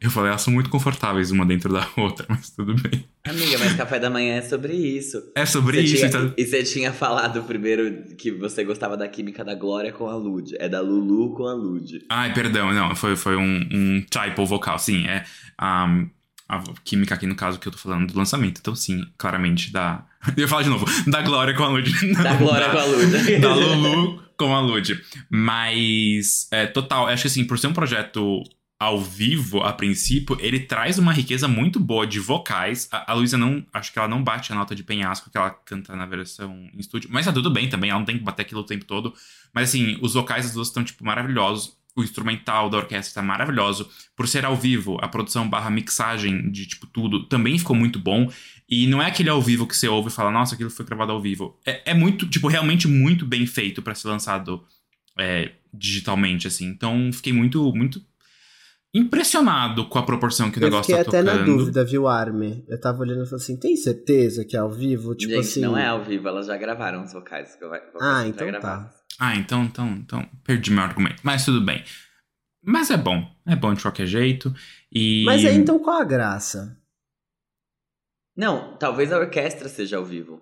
S1: Eu falei, elas são muito confortáveis uma dentro da outra, mas tudo bem.
S2: Amiga, mas café da manhã é sobre isso.
S1: É sobre
S2: Você
S1: isso,
S2: tinha-
S1: então.
S2: E você tinha falado primeiro que você gostava da química da Glória com a Lud. É da Lulu com a Lud.
S1: Ai, perdão, não, foi, foi um, um typo vocal, sim, é um, a química aqui no caso que eu tô falando do lançamento, então sim, claramente da... Eu ia falar de novo, da Glória com a Lud.
S2: Da Glória com a Lud.
S1: da Lulu com a Lud. Mas, é, total, acho que assim, por ser um projeto ao vivo, a princípio, ele traz uma riqueza muito boa de vocais. A, a Luísa não, acho que ela não bate a nota de penhasco que ela canta na versão em estúdio. Mas tá tudo bem também, ela não tem que bater aquilo o tempo todo. Mas assim, os vocais das duas estão, tipo, maravilhosos. O instrumental da orquestra tá maravilhoso. Por ser ao vivo, a produção barra mixagem de, tipo, tudo também ficou muito bom. E não é aquele ao vivo que você ouve e fala, nossa, aquilo foi gravado ao vivo. É, é muito, tipo, realmente muito bem feito pra ser lançado é, digitalmente, assim. Então, fiquei muito, muito impressionado com a proporção que o
S3: Eu
S1: negócio
S3: fiquei
S1: tá
S3: até
S1: tocando.
S3: na dúvida, viu, Armin? Eu tava olhando e falei assim, tem certeza que é ao vivo? Tipo
S2: Gente,
S3: assim.
S2: não é ao vivo, elas já gravaram os vocais. que eu- vocais
S3: Ah, então
S2: gravados.
S1: Ah, então, então, então, perdi meu argumento. Mas tudo bem. Mas é bom. É bom de qualquer jeito. E.
S3: Mas aí então qual a graça?
S2: Não, talvez a orquestra seja ao vivo.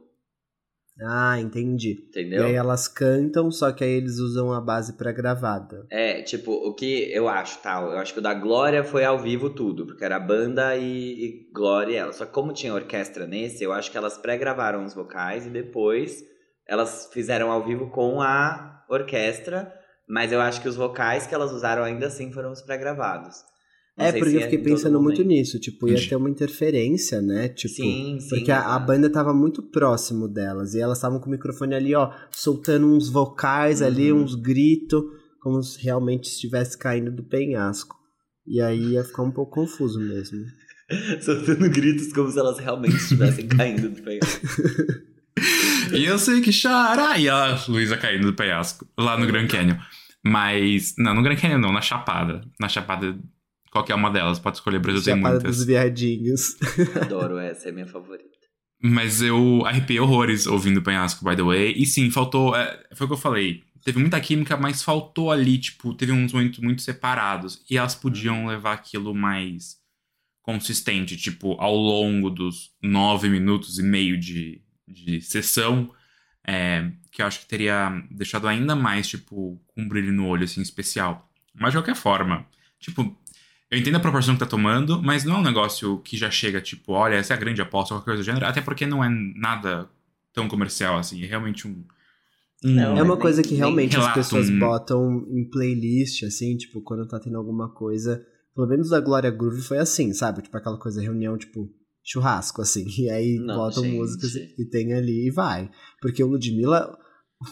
S3: Ah, entendi.
S2: Entendeu?
S3: E aí elas cantam, só que aí eles usam a base pré-gravada.
S2: É, tipo, o que eu acho, tá? Eu acho que o da Glória foi ao vivo tudo, porque era banda e, e Glória e ela. Só que como tinha orquestra nesse, eu acho que elas pré-gravaram os vocais e depois elas fizeram ao vivo com a orquestra, mas eu acho que os vocais que elas usaram ainda assim foram os pré-gravados. Não
S3: É, porque eu fiquei
S2: todo
S3: pensando muito
S2: momento.
S3: nisso. Tipo, ia ter uma interferência, né? Tipo,
S2: Sim, sim.
S3: porque a, a
S2: exato.
S3: banda tava muito próximo delas. E elas estavam com o microfone ali, ó, soltando uns vocais ali,
S2: Uhum.
S3: uns gritos, como se realmente estivesse caindo do penhasco. E aí ia ficar um pouco confuso mesmo.
S2: Soltando gritos como se elas realmente estivessem caindo do penhasco.
S1: E eu sei que chora! E a Luísa caindo do penhasco, lá no Grand Canyon. Mas. Não, no Grand Canyon não, na Chapada. Na Chapada, qualquer uma delas, pode escolher, Brasil tem
S3: Chapada
S1: muitas.
S3: dos viadinhos.
S2: Adoro essa, é minha favorita.
S1: Mas eu arrepiei horrores ouvindo o penhasco, by the way. E sim, faltou. é, foi o que eu falei. Teve muita química, mas faltou ali, tipo, teve uns momentos muito separados. E elas podiam levar aquilo mais consistente, tipo, ao longo dos nove minutos e meio de, de sessão. é, que eu acho que teria deixado ainda mais, tipo, com um brilho no olho, assim, especial. Mas de qualquer forma, tipo, eu entendo a proporção que tá tomando, mas não é um negócio que já chega, tipo, olha, essa é a grande aposta, qualquer coisa do gênero. Até porque não é nada tão comercial, assim. É realmente um. um-
S2: Não,
S3: É uma
S2: nem-
S3: coisa que realmente as pessoas
S1: um-
S3: botam em playlist, assim, tipo, quando tá tendo alguma coisa. Pelo menos da Glória Groove foi assim, sabe? Tipo, aquela coisa, reunião, tipo, churrasco, assim. E aí
S2: Não,
S3: botam
S2: gente.
S3: músicas e tem ali e vai. Porque o Ludmilla,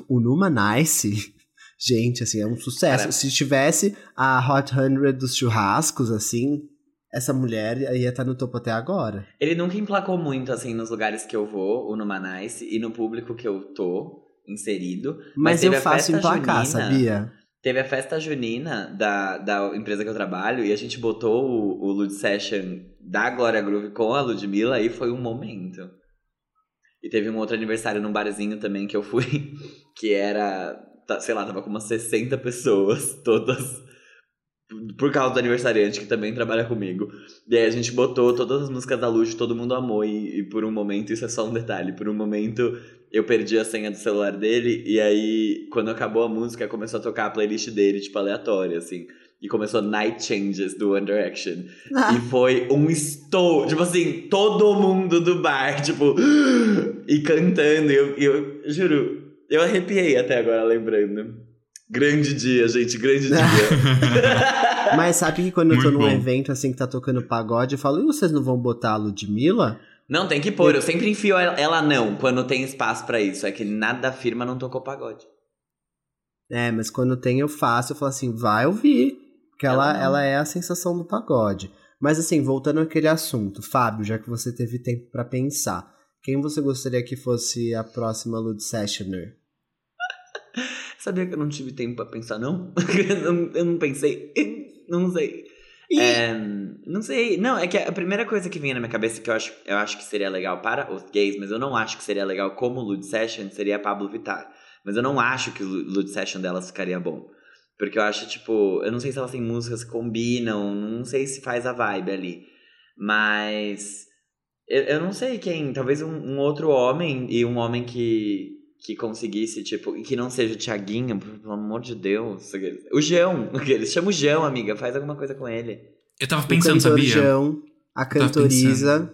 S3: o Numa Nice, gente, assim, é um sucesso.
S2: Cara-
S3: Se tivesse a Hot 100 dos churrascos, assim, essa mulher ia estar no topo até agora.
S2: Ele nunca emplacou muito, assim, nos lugares que eu vou, o Numanice, e no público que eu tô inserido.
S3: Mas,
S2: teve
S3: eu faço emplacar,
S2: junina.
S3: sabia?
S2: Teve a festa junina da, da empresa que eu trabalho e a gente botou o, o Lud Session da Glória Groove com a Ludmilla e foi um momento. E teve um outro aniversário num barzinho também que eu fui, que era, tá, sei lá, tava com umas 60 pessoas, todas por causa do aniversariante que também trabalha comigo. E aí a gente botou todas as músicas da Lud, todo mundo amou e, e por um momento, isso é só um detalhe, por um momento eu perdi a senha do celular dele e aí quando acabou a música começou a tocar a playlist dele, tipo aleatória assim. E começou Night Changes do One Direction. E foi um estouro. Tipo assim, todo mundo do bar, tipo, e cantando. E eu, e eu juro, eu arrepiei até agora lembrando. Grande dia, gente, grande dia.
S3: Mas sabe que quando eu tô
S1: Muito
S3: num
S1: bom.
S3: evento assim que tá tocando pagode, eu falo, e vocês não vão botar a Ludmilla?
S2: não, tem que pôr. Eu sempre enfio ela, ela não, quando tem espaço pra isso. É que nada da firma não tocou pagode.
S3: É, mas quando tem eu faço, eu falo assim, vai ouvir. Porque ela,
S2: Ela
S3: ela é a sensação do pagode. Mas assim, voltando àquele assunto, Fábio, já que você teve tempo pra pensar, quem você gostaria que fosse a próxima Lud Sessioner?
S2: Sabia que eu não tive tempo pra pensar, não? eu, não pensei. Não sei.
S3: E-
S2: É, não sei. Não, é que a primeira coisa que vinha na minha cabeça que eu acho, eu acho que seria legal para os gays, mas eu não acho que seria legal como Lud Session, seria a Pablo Vittar. Mas eu não acho que o Lu- Lud Session delas ficaria bom. Porque eu acho, tipo, eu não sei se elas têm músicas que combinam, não sei se faz a vibe ali. Mas. Eu, eu não sei quem. Talvez um, um outro homem e um homem que, que conseguisse, tipo, e que não seja o Thiaguinho, pelo amor de Deus. O João, eles chamam o João, amiga, faz alguma coisa com ele.
S1: Eu tava
S3: o
S1: pensando,
S3: cantor
S1: sabia?
S3: João, a cantoriza.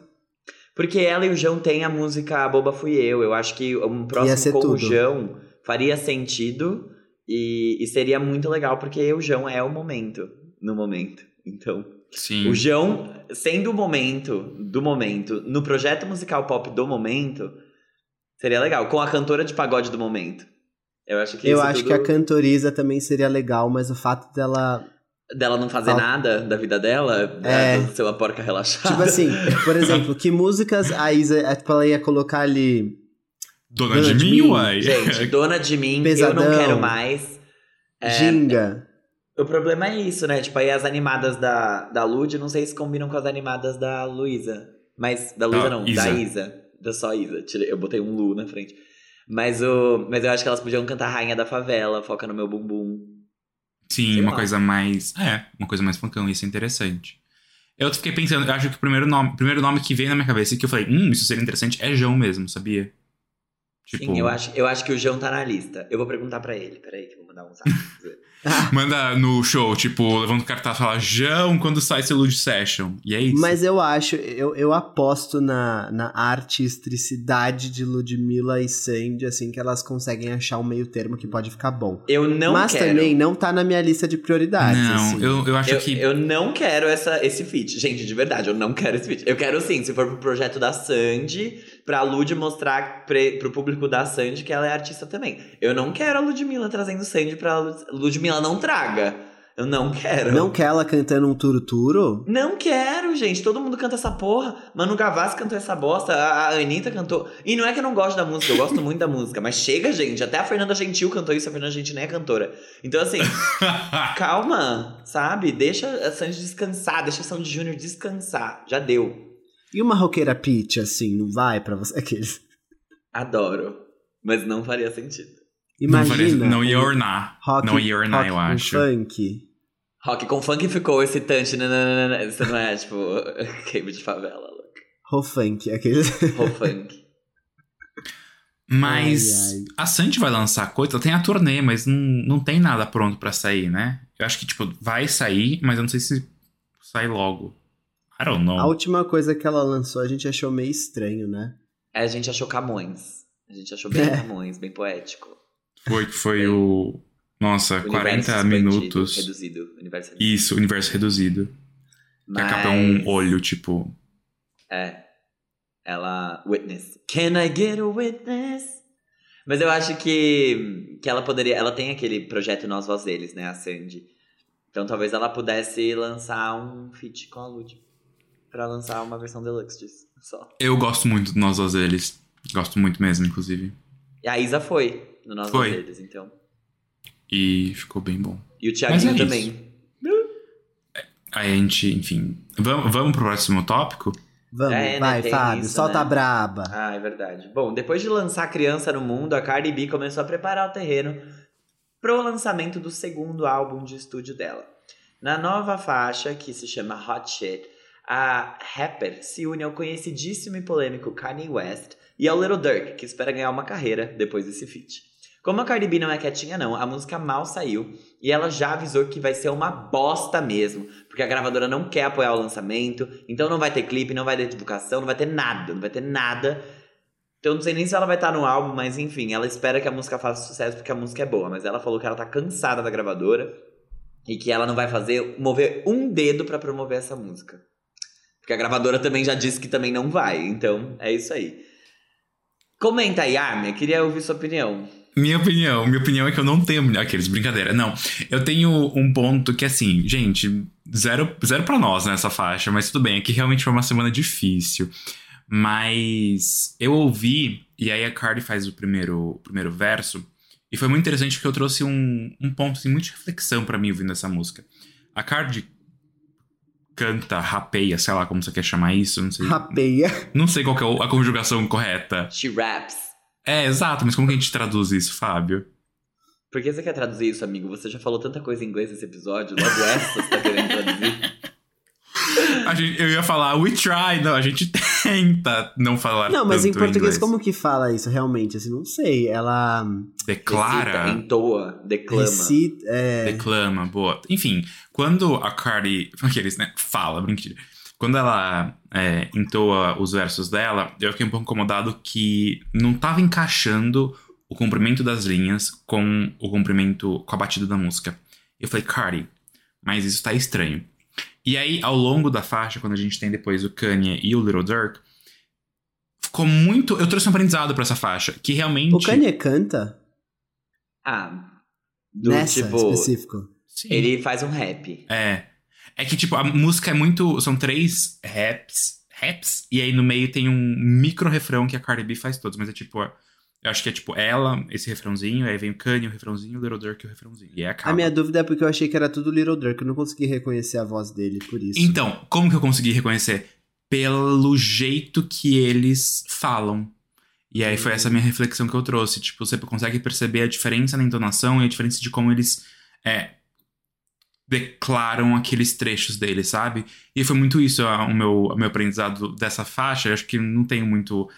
S2: Porque ela e o João têm a música A Boba Fui Eu. Eu acho que um próximo com o
S3: tudo.
S2: João faria sentido e, e seria muito legal, porque o João é o momento, no momento. Então,
S1: Sim.
S2: o João, sendo o momento do momento, no projeto musical pop do momento, seria legal. Com a cantora de pagode do momento. Eu acho que
S3: Eu acho
S2: tudo
S3: que a cantoriza também seria legal, mas o fato dela.
S2: dela não fazer
S3: Fal-
S2: nada da vida dela,
S3: É.
S2: é. ser uma porca relaxada.
S3: Tipo assim, por exemplo, que músicas a Isa tipo, ela ia colocar ali.
S1: Dona,
S3: Dona
S1: de
S3: de
S1: mim,
S3: mim,
S1: uai.
S2: Gente, dona de mim, eu
S3: Pesadão.
S2: não quero mais. É,
S3: Ginga.
S2: O problema é isso, né? Tipo, aí as animadas da, da Lud, não sei se combinam com as animadas da Luísa. Mas, da Luísa
S1: Da
S2: não,
S1: Isa.
S2: da Isa. Da só Isa. Tirei- Eu botei um Lu na frente. Mas, o, mas eu acho que elas podiam cantar Rainha da Favela, Foca no Meu Bumbum.
S1: Sim,
S2: Sei
S1: uma
S2: lá.
S1: coisa mais. É, uma coisa mais funkão, isso é interessante. Eu fiquei pensando, eu acho que o primeiro nome, primeiro nome que veio na minha cabeça e que eu falei, hum, isso seria interessante, é João mesmo, sabia? Tipo,
S2: Sim, eu acho, eu acho que o João tá na lista. Eu vou perguntar pra ele. Peraí, que eu vou mandar um zap.
S1: manda no show, tipo, levanta o cartaz e fala, João, quando sai seu Lud Session. E é isso.
S3: Mas eu acho, eu, eu aposto na, na artisticidade de Ludmilla e Sandy, assim, que elas conseguem achar um meio termo que pode ficar bom.
S2: Eu não
S3: Mas
S2: quero.
S3: também não tá na minha lista de prioridades.
S1: Não,
S3: assim.
S1: eu, eu acho
S2: Eu,
S1: que.
S2: eu não quero essa, esse feat. Gente, de verdade, eu não quero esse feat. Eu quero sim, se for pro projeto da Sandy, pra Lud mostrar pre, pro público da Sandy que ela é artista também. Eu não quero a Ludmilla trazendo Sandy pra Lud- Ludmilla não traga. Eu não quero.
S3: Não quer ela cantando um turuturo?
S2: Não quero, gente. Todo mundo canta essa porra. Manu Gavassi cantou essa bosta. A a Anitta cantou. E não é que eu não gosto da música, eu gosto muito da música. Mas chega, gente. Até a Fernanda Gentil cantou isso. A Fernanda Gentil nem é cantora. Então, assim, calma, sabe? Deixa a Sandy descansar. Deixa a Sandy Júnior descansar. Já deu.
S3: E uma roqueira pitch, assim, não vai pra você? Aqueles.
S2: Adoro. Mas não faria sentido.
S1: não, faria-
S3: Imagina.
S1: não ia ornar.
S3: rock,
S1: não ia ornar,
S3: rock
S1: eu
S3: com
S1: acho.
S3: Funk.
S2: Rock com funk ficou excitante. nananana. Isso não é, tipo, game de favela. louco.
S3: Ro funk, aqueles.
S2: Ro funk.
S1: Mas
S3: Ai, ai.
S1: a Sandy vai lançar coisa, ela tem a turnê, mas não, não tem nada pronto pra sair, né? Eu acho que, tipo, vai sair, mas eu não sei se sai logo. I don't know.
S3: A última coisa que ela lançou a gente achou meio estranho, né?
S2: A gente achou Camões. A gente achou bem
S3: É.
S2: Camões, bem poético.
S1: Foi que foi o. Nossa,
S2: Universo
S1: 40
S2: expandido,
S1: minutos.
S2: Reduzido. Universo reduzido.
S1: Isso, universo reduzido. Que a capa é
S2: Mas-
S1: um olho, tipo.
S2: É. Ela. Witness. Can I get a witness? Mas eu acho que, que ela poderia. Ela tem aquele projeto Nós Voz Deles, né? A Sandy. Então talvez ela pudesse lançar um feat com a Lud. Pra lançar uma versão deluxe disso. Só.
S1: Eu gosto muito do Nós Voz deles. Gosto muito mesmo, inclusive.
S2: E a Isa foi no Nós
S1: Foi.
S2: Voz Deles, então.
S1: E ficou bem bom.
S2: E o Thiaguinho
S1: é isso.
S2: também.
S1: Aí a gente, enfim. Vamos, vamos pro próximo tópico?
S3: Vamos,
S2: É, né,
S3: vai, Fábio,
S2: isso,
S3: solta
S2: né?
S3: a braba.
S2: Ah, é verdade. Bom, depois de lançar Criança no Mundo, a Cardi B começou a preparar o terreno pro lançamento do segundo álbum de estúdio dela. Na nova faixa, que se chama Hot Shit, a rapper se une ao conhecidíssimo e polêmico Kanye West e ao Little Durk, que espera ganhar uma carreira depois desse feat. Como a Cardi B não é quietinha não, a música mal saiu e ela já avisou que vai ser uma bosta mesmo, porque a gravadora não quer apoiar o lançamento, então não vai ter clipe, não vai ter divulgação, não vai ter nada, não vai ter nada. Então não sei nem se ela vai estar no álbum, mas enfim, ela espera que a música faça sucesso porque a música é boa. Mas ela falou que ela tá cansada da gravadora e que ela não vai fazer mover um dedo para promover essa música. Porque a gravadora também já disse que também não vai. Então é isso aí. Comenta aí, Armin, queria ouvir sua opinião.
S1: Minha opinião, minha opinião é que eu não tenho. Aqueles, brincadeira. Não. Eu tenho um ponto que, assim, gente, zero, zero pra nós nessa faixa, mas tudo bem, é que realmente foi uma semana difícil. Mas eu ouvi, e aí a Cardi faz o primeiro, o primeiro verso, e foi muito interessante porque eu trouxe um, um ponto assim, muito de reflexão para mim ouvindo essa música. A Cardi canta, rapeia, sei lá como você quer chamar isso, não sei.
S3: Rapeia.
S1: Não sei qual é a conjugação correta.
S2: She raps.
S1: É, exato, mas como que a gente traduz isso, Fábio?
S2: Por que você quer traduzir isso, amigo? Você já falou tanta coisa em inglês nesse episódio, logo essa você tá querendo traduzir.
S1: A gente, eu ia falar we try, não, a gente tenta não falar
S3: Não, mas em português,
S1: inglês.
S3: como que fala isso realmente? Assim, não sei. Ela.
S1: Declara,
S2: Recita, entoa, declama.
S3: Recita. É...
S1: declama, boa. Enfim, quando a Cardi, aqueles, né, fala, brincadeira. Quando ela é, entoa os versos dela, eu fiquei um pouco incomodado que não tava encaixando o comprimento das linhas com o comprimento, com a batida da música. Eu falei, Cardi, mas isso tá estranho. E aí, ao longo da faixa, quando a gente tem depois o Kanye e o Little Dirk, ficou muito. Eu trouxe um aprendizado pra essa faixa, que realmente.
S3: O Kanye canta
S2: Ah, do
S3: nessa
S2: tipo.
S3: específico.
S1: Sim.
S2: Ele faz um rap.
S1: É. É que, tipo, a música é muito. São três raps. Raps. E aí no meio tem um micro refrão que a Cardi B faz todos. Mas é tipo. Eu acho que é tipo ela, esse refrãozinho, aí vem o Kanye, o refrãozinho, o Little Dirk, o refrãozinho. E aí acaba.
S3: A minha dúvida é porque eu achei que era tudo Little Dirk. Eu não consegui reconhecer a voz dele, por isso.
S1: Então, como que eu consegui reconhecer? Pelo jeito que eles falam. E aí foi essa minha reflexão que eu trouxe. Tipo, você consegue perceber a diferença na entonação e a diferença de como eles é, declaram aqueles trechos deles, sabe? E foi muito isso a- o meu, o meu aprendizado dessa faixa. Eu acho que não tenho muito.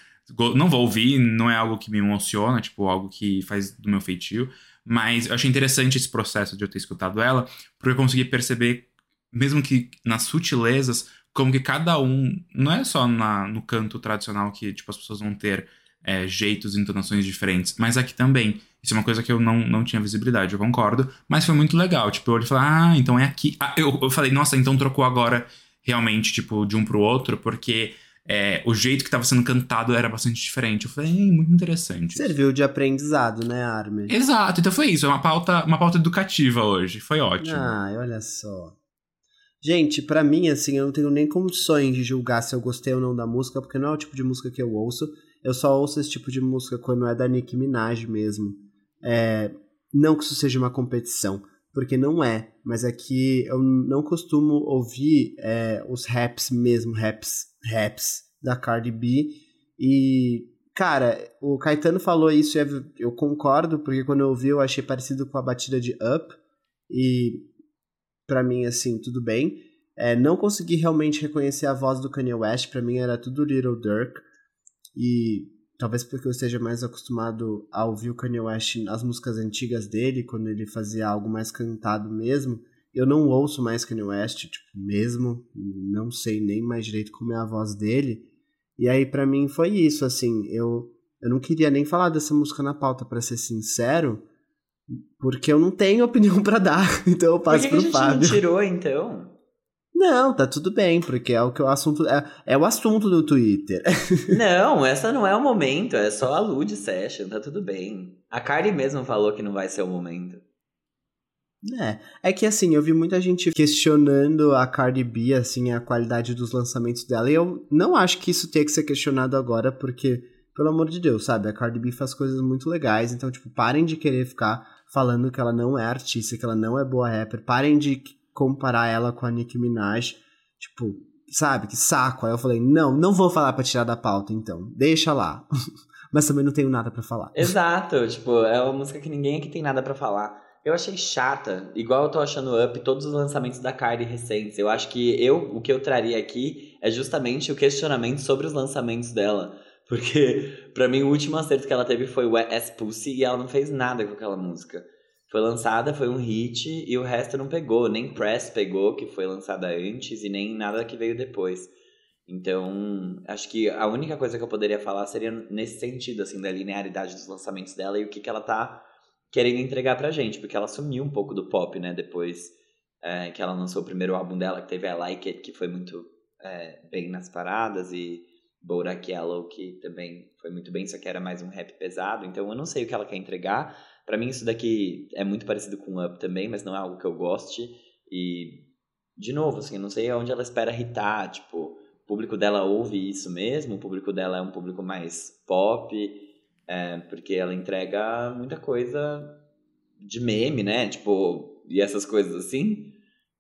S1: Não vou ouvir, não é algo que me emociona, tipo, algo que faz do meu feitio. Mas eu achei interessante esse processo de eu ter escutado ela, porque eu consegui perceber, mesmo que nas sutilezas, como que cada um. Não é só na, no canto tradicional que tipo, as pessoas vão ter é, jeitos e entonações diferentes, mas aqui também. Isso é uma coisa que eu não, não tinha visibilidade, eu concordo. Mas foi muito legal. Tipo, eu olhei e falei, ah, então é aqui. Ah, eu, eu falei, nossa, então trocou agora realmente, tipo, de um pro outro, porque é, o jeito que tava sendo cantado era bastante diferente. Eu falei, "Ei, muito interessante.
S3: Serviu de aprendizado, né, Armin?
S1: Exato, então foi isso. É uma pauta, uma pauta educativa hoje. Foi ótimo.
S3: Ai, olha só. Gente, pra mim, assim, eu não tenho nem condições de julgar se eu gostei ou não da música, porque não é o tipo de música que eu ouço. Eu só ouço esse tipo de música quando é da Nicki Minaj mesmo. É, não que isso seja uma competição, porque não é. Mas é que eu não costumo ouvir é, os raps mesmo, raps, raps da Cardi B. E, cara, o Caetano falou isso e eu- eu concordo, porque quando eu ouvi eu achei parecido com a batida de Up. E pra mim, assim, tudo bem. É, não consegui realmente reconhecer a voz do Kanye West, pra mim era tudo Little Dirk. E talvez porque eu esteja mais acostumado a ouvir o Kanye West nas músicas antigas dele, quando ele fazia algo mais cantado mesmo. Eu não ouço mais Kanye West, tipo, mesmo, não sei nem mais direito como é a voz dele. E aí pra mim foi isso, assim, eu eu não queria nem falar dessa música na pauta, pra ser sincero, porque eu não tenho opinião pra dar, então eu
S2: Por
S3: passo
S2: que, que a
S3: pro
S2: gente
S3: Fábio.
S2: não tirou, então?
S3: Não, tá tudo bem, porque é o que o assunto é, é o assunto do Twitter.
S2: não, essa não é o momento, é só a Lud Session, tá tudo bem. A Cardi mesmo falou que não vai ser o momento.
S3: É, é que assim, eu vi muita gente questionando a Cardi B, assim, a qualidade dos lançamentos dela, e eu não acho que isso tenha que ser questionado agora, porque, pelo amor de Deus, sabe, a Cardi B faz coisas muito legais, então, tipo, parem de querer ficar falando que ela não é artista, que ela não é boa rapper, parem de comparar ela com a Nicki Minaj, tipo, sabe, que saco. Aí eu falei, não, não vou falar pra tirar da pauta, então, deixa lá. Mas também não tenho nada pra falar.
S2: Exato, tipo, é uma música que ninguém aqui tem nada pra falar. Eu achei chata, igual eu tô achando Up todos os lançamentos da Cardi recentes. Eu acho que eu, o que eu traria aqui é justamente o questionamento sobre os lançamentos dela. Porque, pra mim, o último acerto que ela teve foi Wet Ass Pussy e ela não fez nada com aquela música. Foi lançada, foi um hit e o resto não pegou. Nem Press pegou, que foi lançada antes, e nem nada que veio depois. Então, acho que a única coisa que eu poderia falar seria nesse sentido, assim, da linearidade dos lançamentos dela e o que, que ela tá querendo entregar pra gente, porque ela sumiu um pouco do pop, né, depois é, que ela lançou o primeiro álbum dela, que teve a Like It, que foi muito é, bem nas paradas, e Borak Yellow, que também foi muito bem, só que era mais um rap pesado, então eu não sei o que ela quer entregar. Para mim isso daqui é muito parecido com Up também, mas não é algo que eu goste, e de novo, assim, eu não sei onde ela espera hitar, tipo, o público dela ouve isso mesmo, o público dela é um público mais pop, é, porque ela entrega muita coisa de meme, né? Tipo, e essas coisas assim,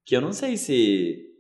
S2: que eu não sei se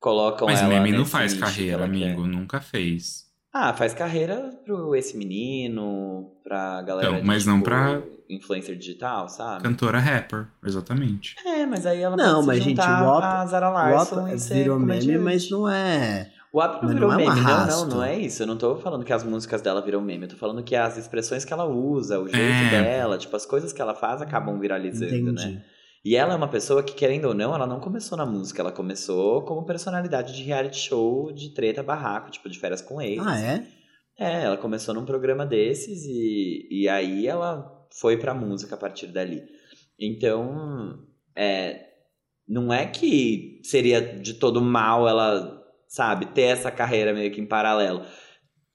S2: colocam
S1: Mas
S2: ela
S1: meme não faz carreira,
S2: quer.
S1: amigo. Nunca fez.
S2: Ah, faz carreira pro esse menino, pra galera
S1: Então,
S2: de,
S1: mas não
S2: tipo,
S1: pra-
S2: influencer digital, sabe?
S1: Cantora rapper, exatamente.
S2: É, mas aí ela
S3: Não, mas, gente, o WAP-
S2: a Zara Larson e
S3: virou meme,
S2: comediante.
S3: mas não é.
S2: O app não
S3: Mas
S2: virou
S3: não é um
S2: meme, não, não, não é isso. Eu não tô falando que as músicas dela viram meme, eu tô falando que as expressões que ela usa, o jeito
S1: É.
S2: dela, tipo, as coisas que ela faz acabam viralizando,
S3: Entendi.
S2: né? E ela é uma pessoa que, querendo ou não, ela não começou na música, ela começou como personalidade de reality show de treta barraco, tipo, de férias com ex.
S3: Ah, é?
S2: É, ela começou num programa desses e, e aí ela foi pra música a partir dali. Então, é, não é que seria de todo mal ela, sabe, ter essa carreira meio que em paralelo.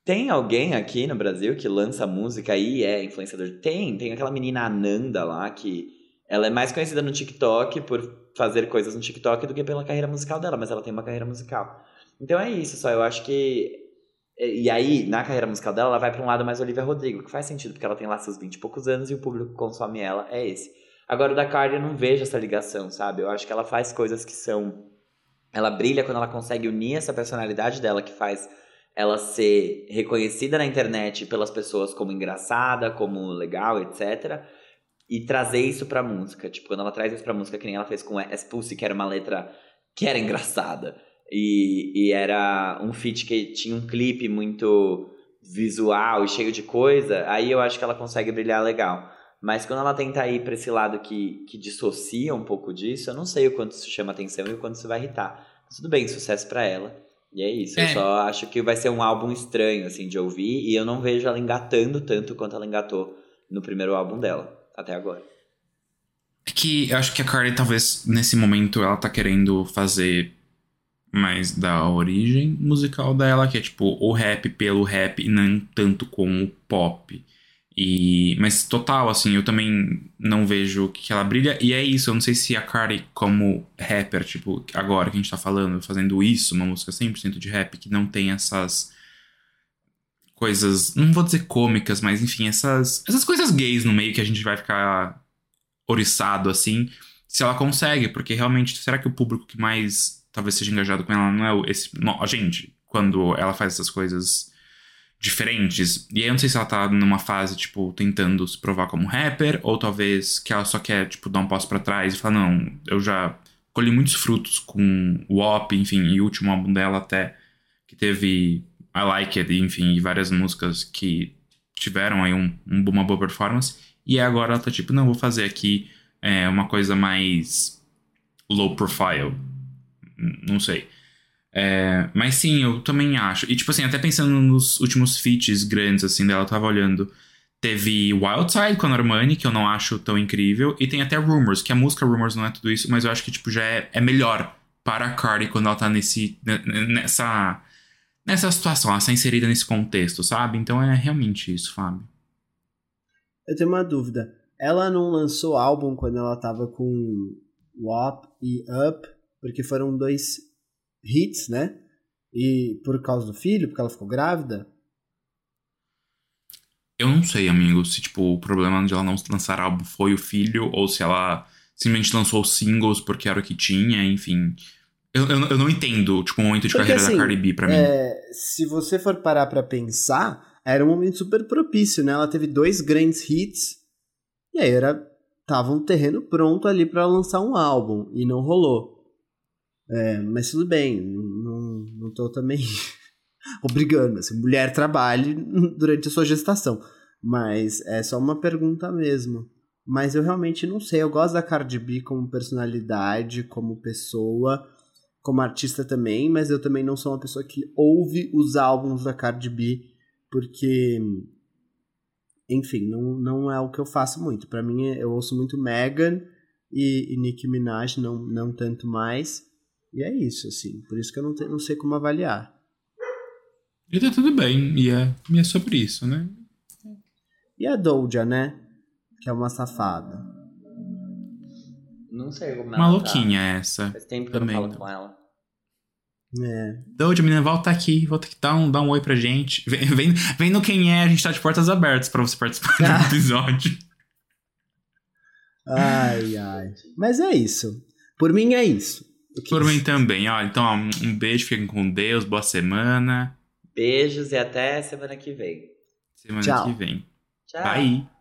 S2: Tem alguém aqui no Brasil que lança música e é influenciador? Tem, tem aquela menina Ananda lá que ela é mais conhecida no TikTok por fazer coisas no TikTok do que pela carreira musical dela, mas ela tem uma carreira musical. Então é isso, só eu acho que e aí, na carreira musical dela, ela vai pra um lado mais Olivia Rodrigo, que faz sentido, porque ela tem lá seus 20 e poucos anos e o público que consome ela é esse. Agora, o da Cardi, eu não vejo essa ligação, sabe? Eu acho que ela faz coisas que são. Ela brilha quando ela consegue unir essa personalidade dela, que faz ela ser reconhecida na internet pelas pessoas como engraçada, como legal, etc. E trazer isso pra música. Tipo, quando ela traz isso pra música, que nem ela fez com Expulse, que era uma letra que era engraçada. E, e era um feat que tinha um clipe muito visual e cheio de coisa, aí eu acho que ela consegue brilhar legal. Mas quando ela tenta ir pra esse lado que, que dissocia um pouco disso, eu não sei o quanto isso chama atenção e o quanto isso vai irritar. Mas tudo bem, sucesso pra ela. E é isso. Eu
S1: É.
S2: só acho que vai ser um álbum estranho, assim, de ouvir. E eu não vejo ela engatando tanto quanto ela engatou no primeiro álbum dela, até agora.
S1: É que eu acho que a Cardi, talvez, nesse momento, ela tá querendo fazer mais da origem musical dela, que é tipo o rap pelo rap e não tanto com o pop. E, mas total, assim, eu também não vejo que ela brilha. E é isso, eu não sei se a Cardi, como rapper, tipo, agora que a gente tá falando, fazendo isso, uma música 100% de rap, que não tem essas coisas, não vou dizer cômicas, mas enfim, essas, essas coisas gays no meio que a gente vai ficar oriçado, assim, se ela consegue, porque realmente, será que o público que mais talvez seja engajado com ela não é esse. Não, a gente, quando ela faz essas coisas diferentes. E aí eu não sei se ela tá numa fase, tipo, tentando se provar como rapper, ou talvez que ela só quer, tipo, dar um passo pra trás e falar, não, eu já colhi muitos frutos com o OP, enfim, e o último álbum dela até, que teve I Like It, enfim, e várias músicas que tiveram aí um, um- uma boa performance. E agora ela tá tipo, não, vou fazer aqui é, uma coisa mais low profile. Não sei. É, mas sim, eu também acho. E tipo assim, até pensando nos últimos feats grandes assim dela, eu tava olhando. Teve Wildside com a Normani, que eu não acho tão incrível. E tem até Rumors, que a música Rumors não é tudo isso, mas eu acho que tipo, já é, é melhor para a Cardi quando ela tá nesse, ne- nessa, nessa situação, ela tá inserida nesse contexto, sabe? Então é realmente isso, Fábio.
S3: Eu tenho uma dúvida. Ela não lançou álbum quando ela tava com WAP e Up, porque foram dois hits, né? E por causa do filho, porque ela ficou grávida.
S1: Eu não sei, amigo, se tipo, o problema de ela não lançar álbum foi o filho, ou se ela simplesmente lançou singles porque era o que tinha, enfim. Eu, eu, eu não entendo, tipo, o momento de
S3: Porque,
S1: carreira
S3: assim,
S1: da Cardi B pra mim.
S3: É, se você for parar pra pensar, era um momento super propício, né? Ela teve dois grandes hits e aí era tava um terreno pronto ali pra lançar um álbum e não rolou. É, mas tudo bem, não, não tô também obrigando, assim, mulher trabalhe durante a sua gestação. Mas é só uma pergunta mesmo. Mas eu realmente não sei. Eu gosto da Cardi B como personalidade, como pessoa. como artista também, mas eu também não sou uma pessoa que ouve os álbuns da Cardi B, porque enfim, não, não é o que eu faço muito. Para mim, eu ouço muito Megan e, e Nicki Minaj, não, não tanto mais. E é isso, assim. Por isso que eu não, te, não sei como avaliar.
S1: E tá tudo bem, e é, e é sobre isso, né?
S3: E a Doja, né? Que é uma safada.
S2: Não sei como ela
S1: Maluquinha
S2: tá.
S1: essa.
S2: Faz tempo que
S1: Também
S2: eu
S1: não
S2: falo com ela.
S3: É.
S1: Doja, menina, volta aqui, volta aqui, dá um, dá um oi pra gente. Vem, vem, vem no Quem É, a gente tá de portas abertas pra você participar do episódio.
S3: Ai, ai. Mas é isso. Por mim é isso. O que-
S1: Por mim também, ó. Então, ó, um beijo, fiquem com Deus, boa semana.
S2: Beijos e até semana que vem.
S1: Semana
S3: Tchau.
S1: que vem.
S2: Tchau.
S1: Bye.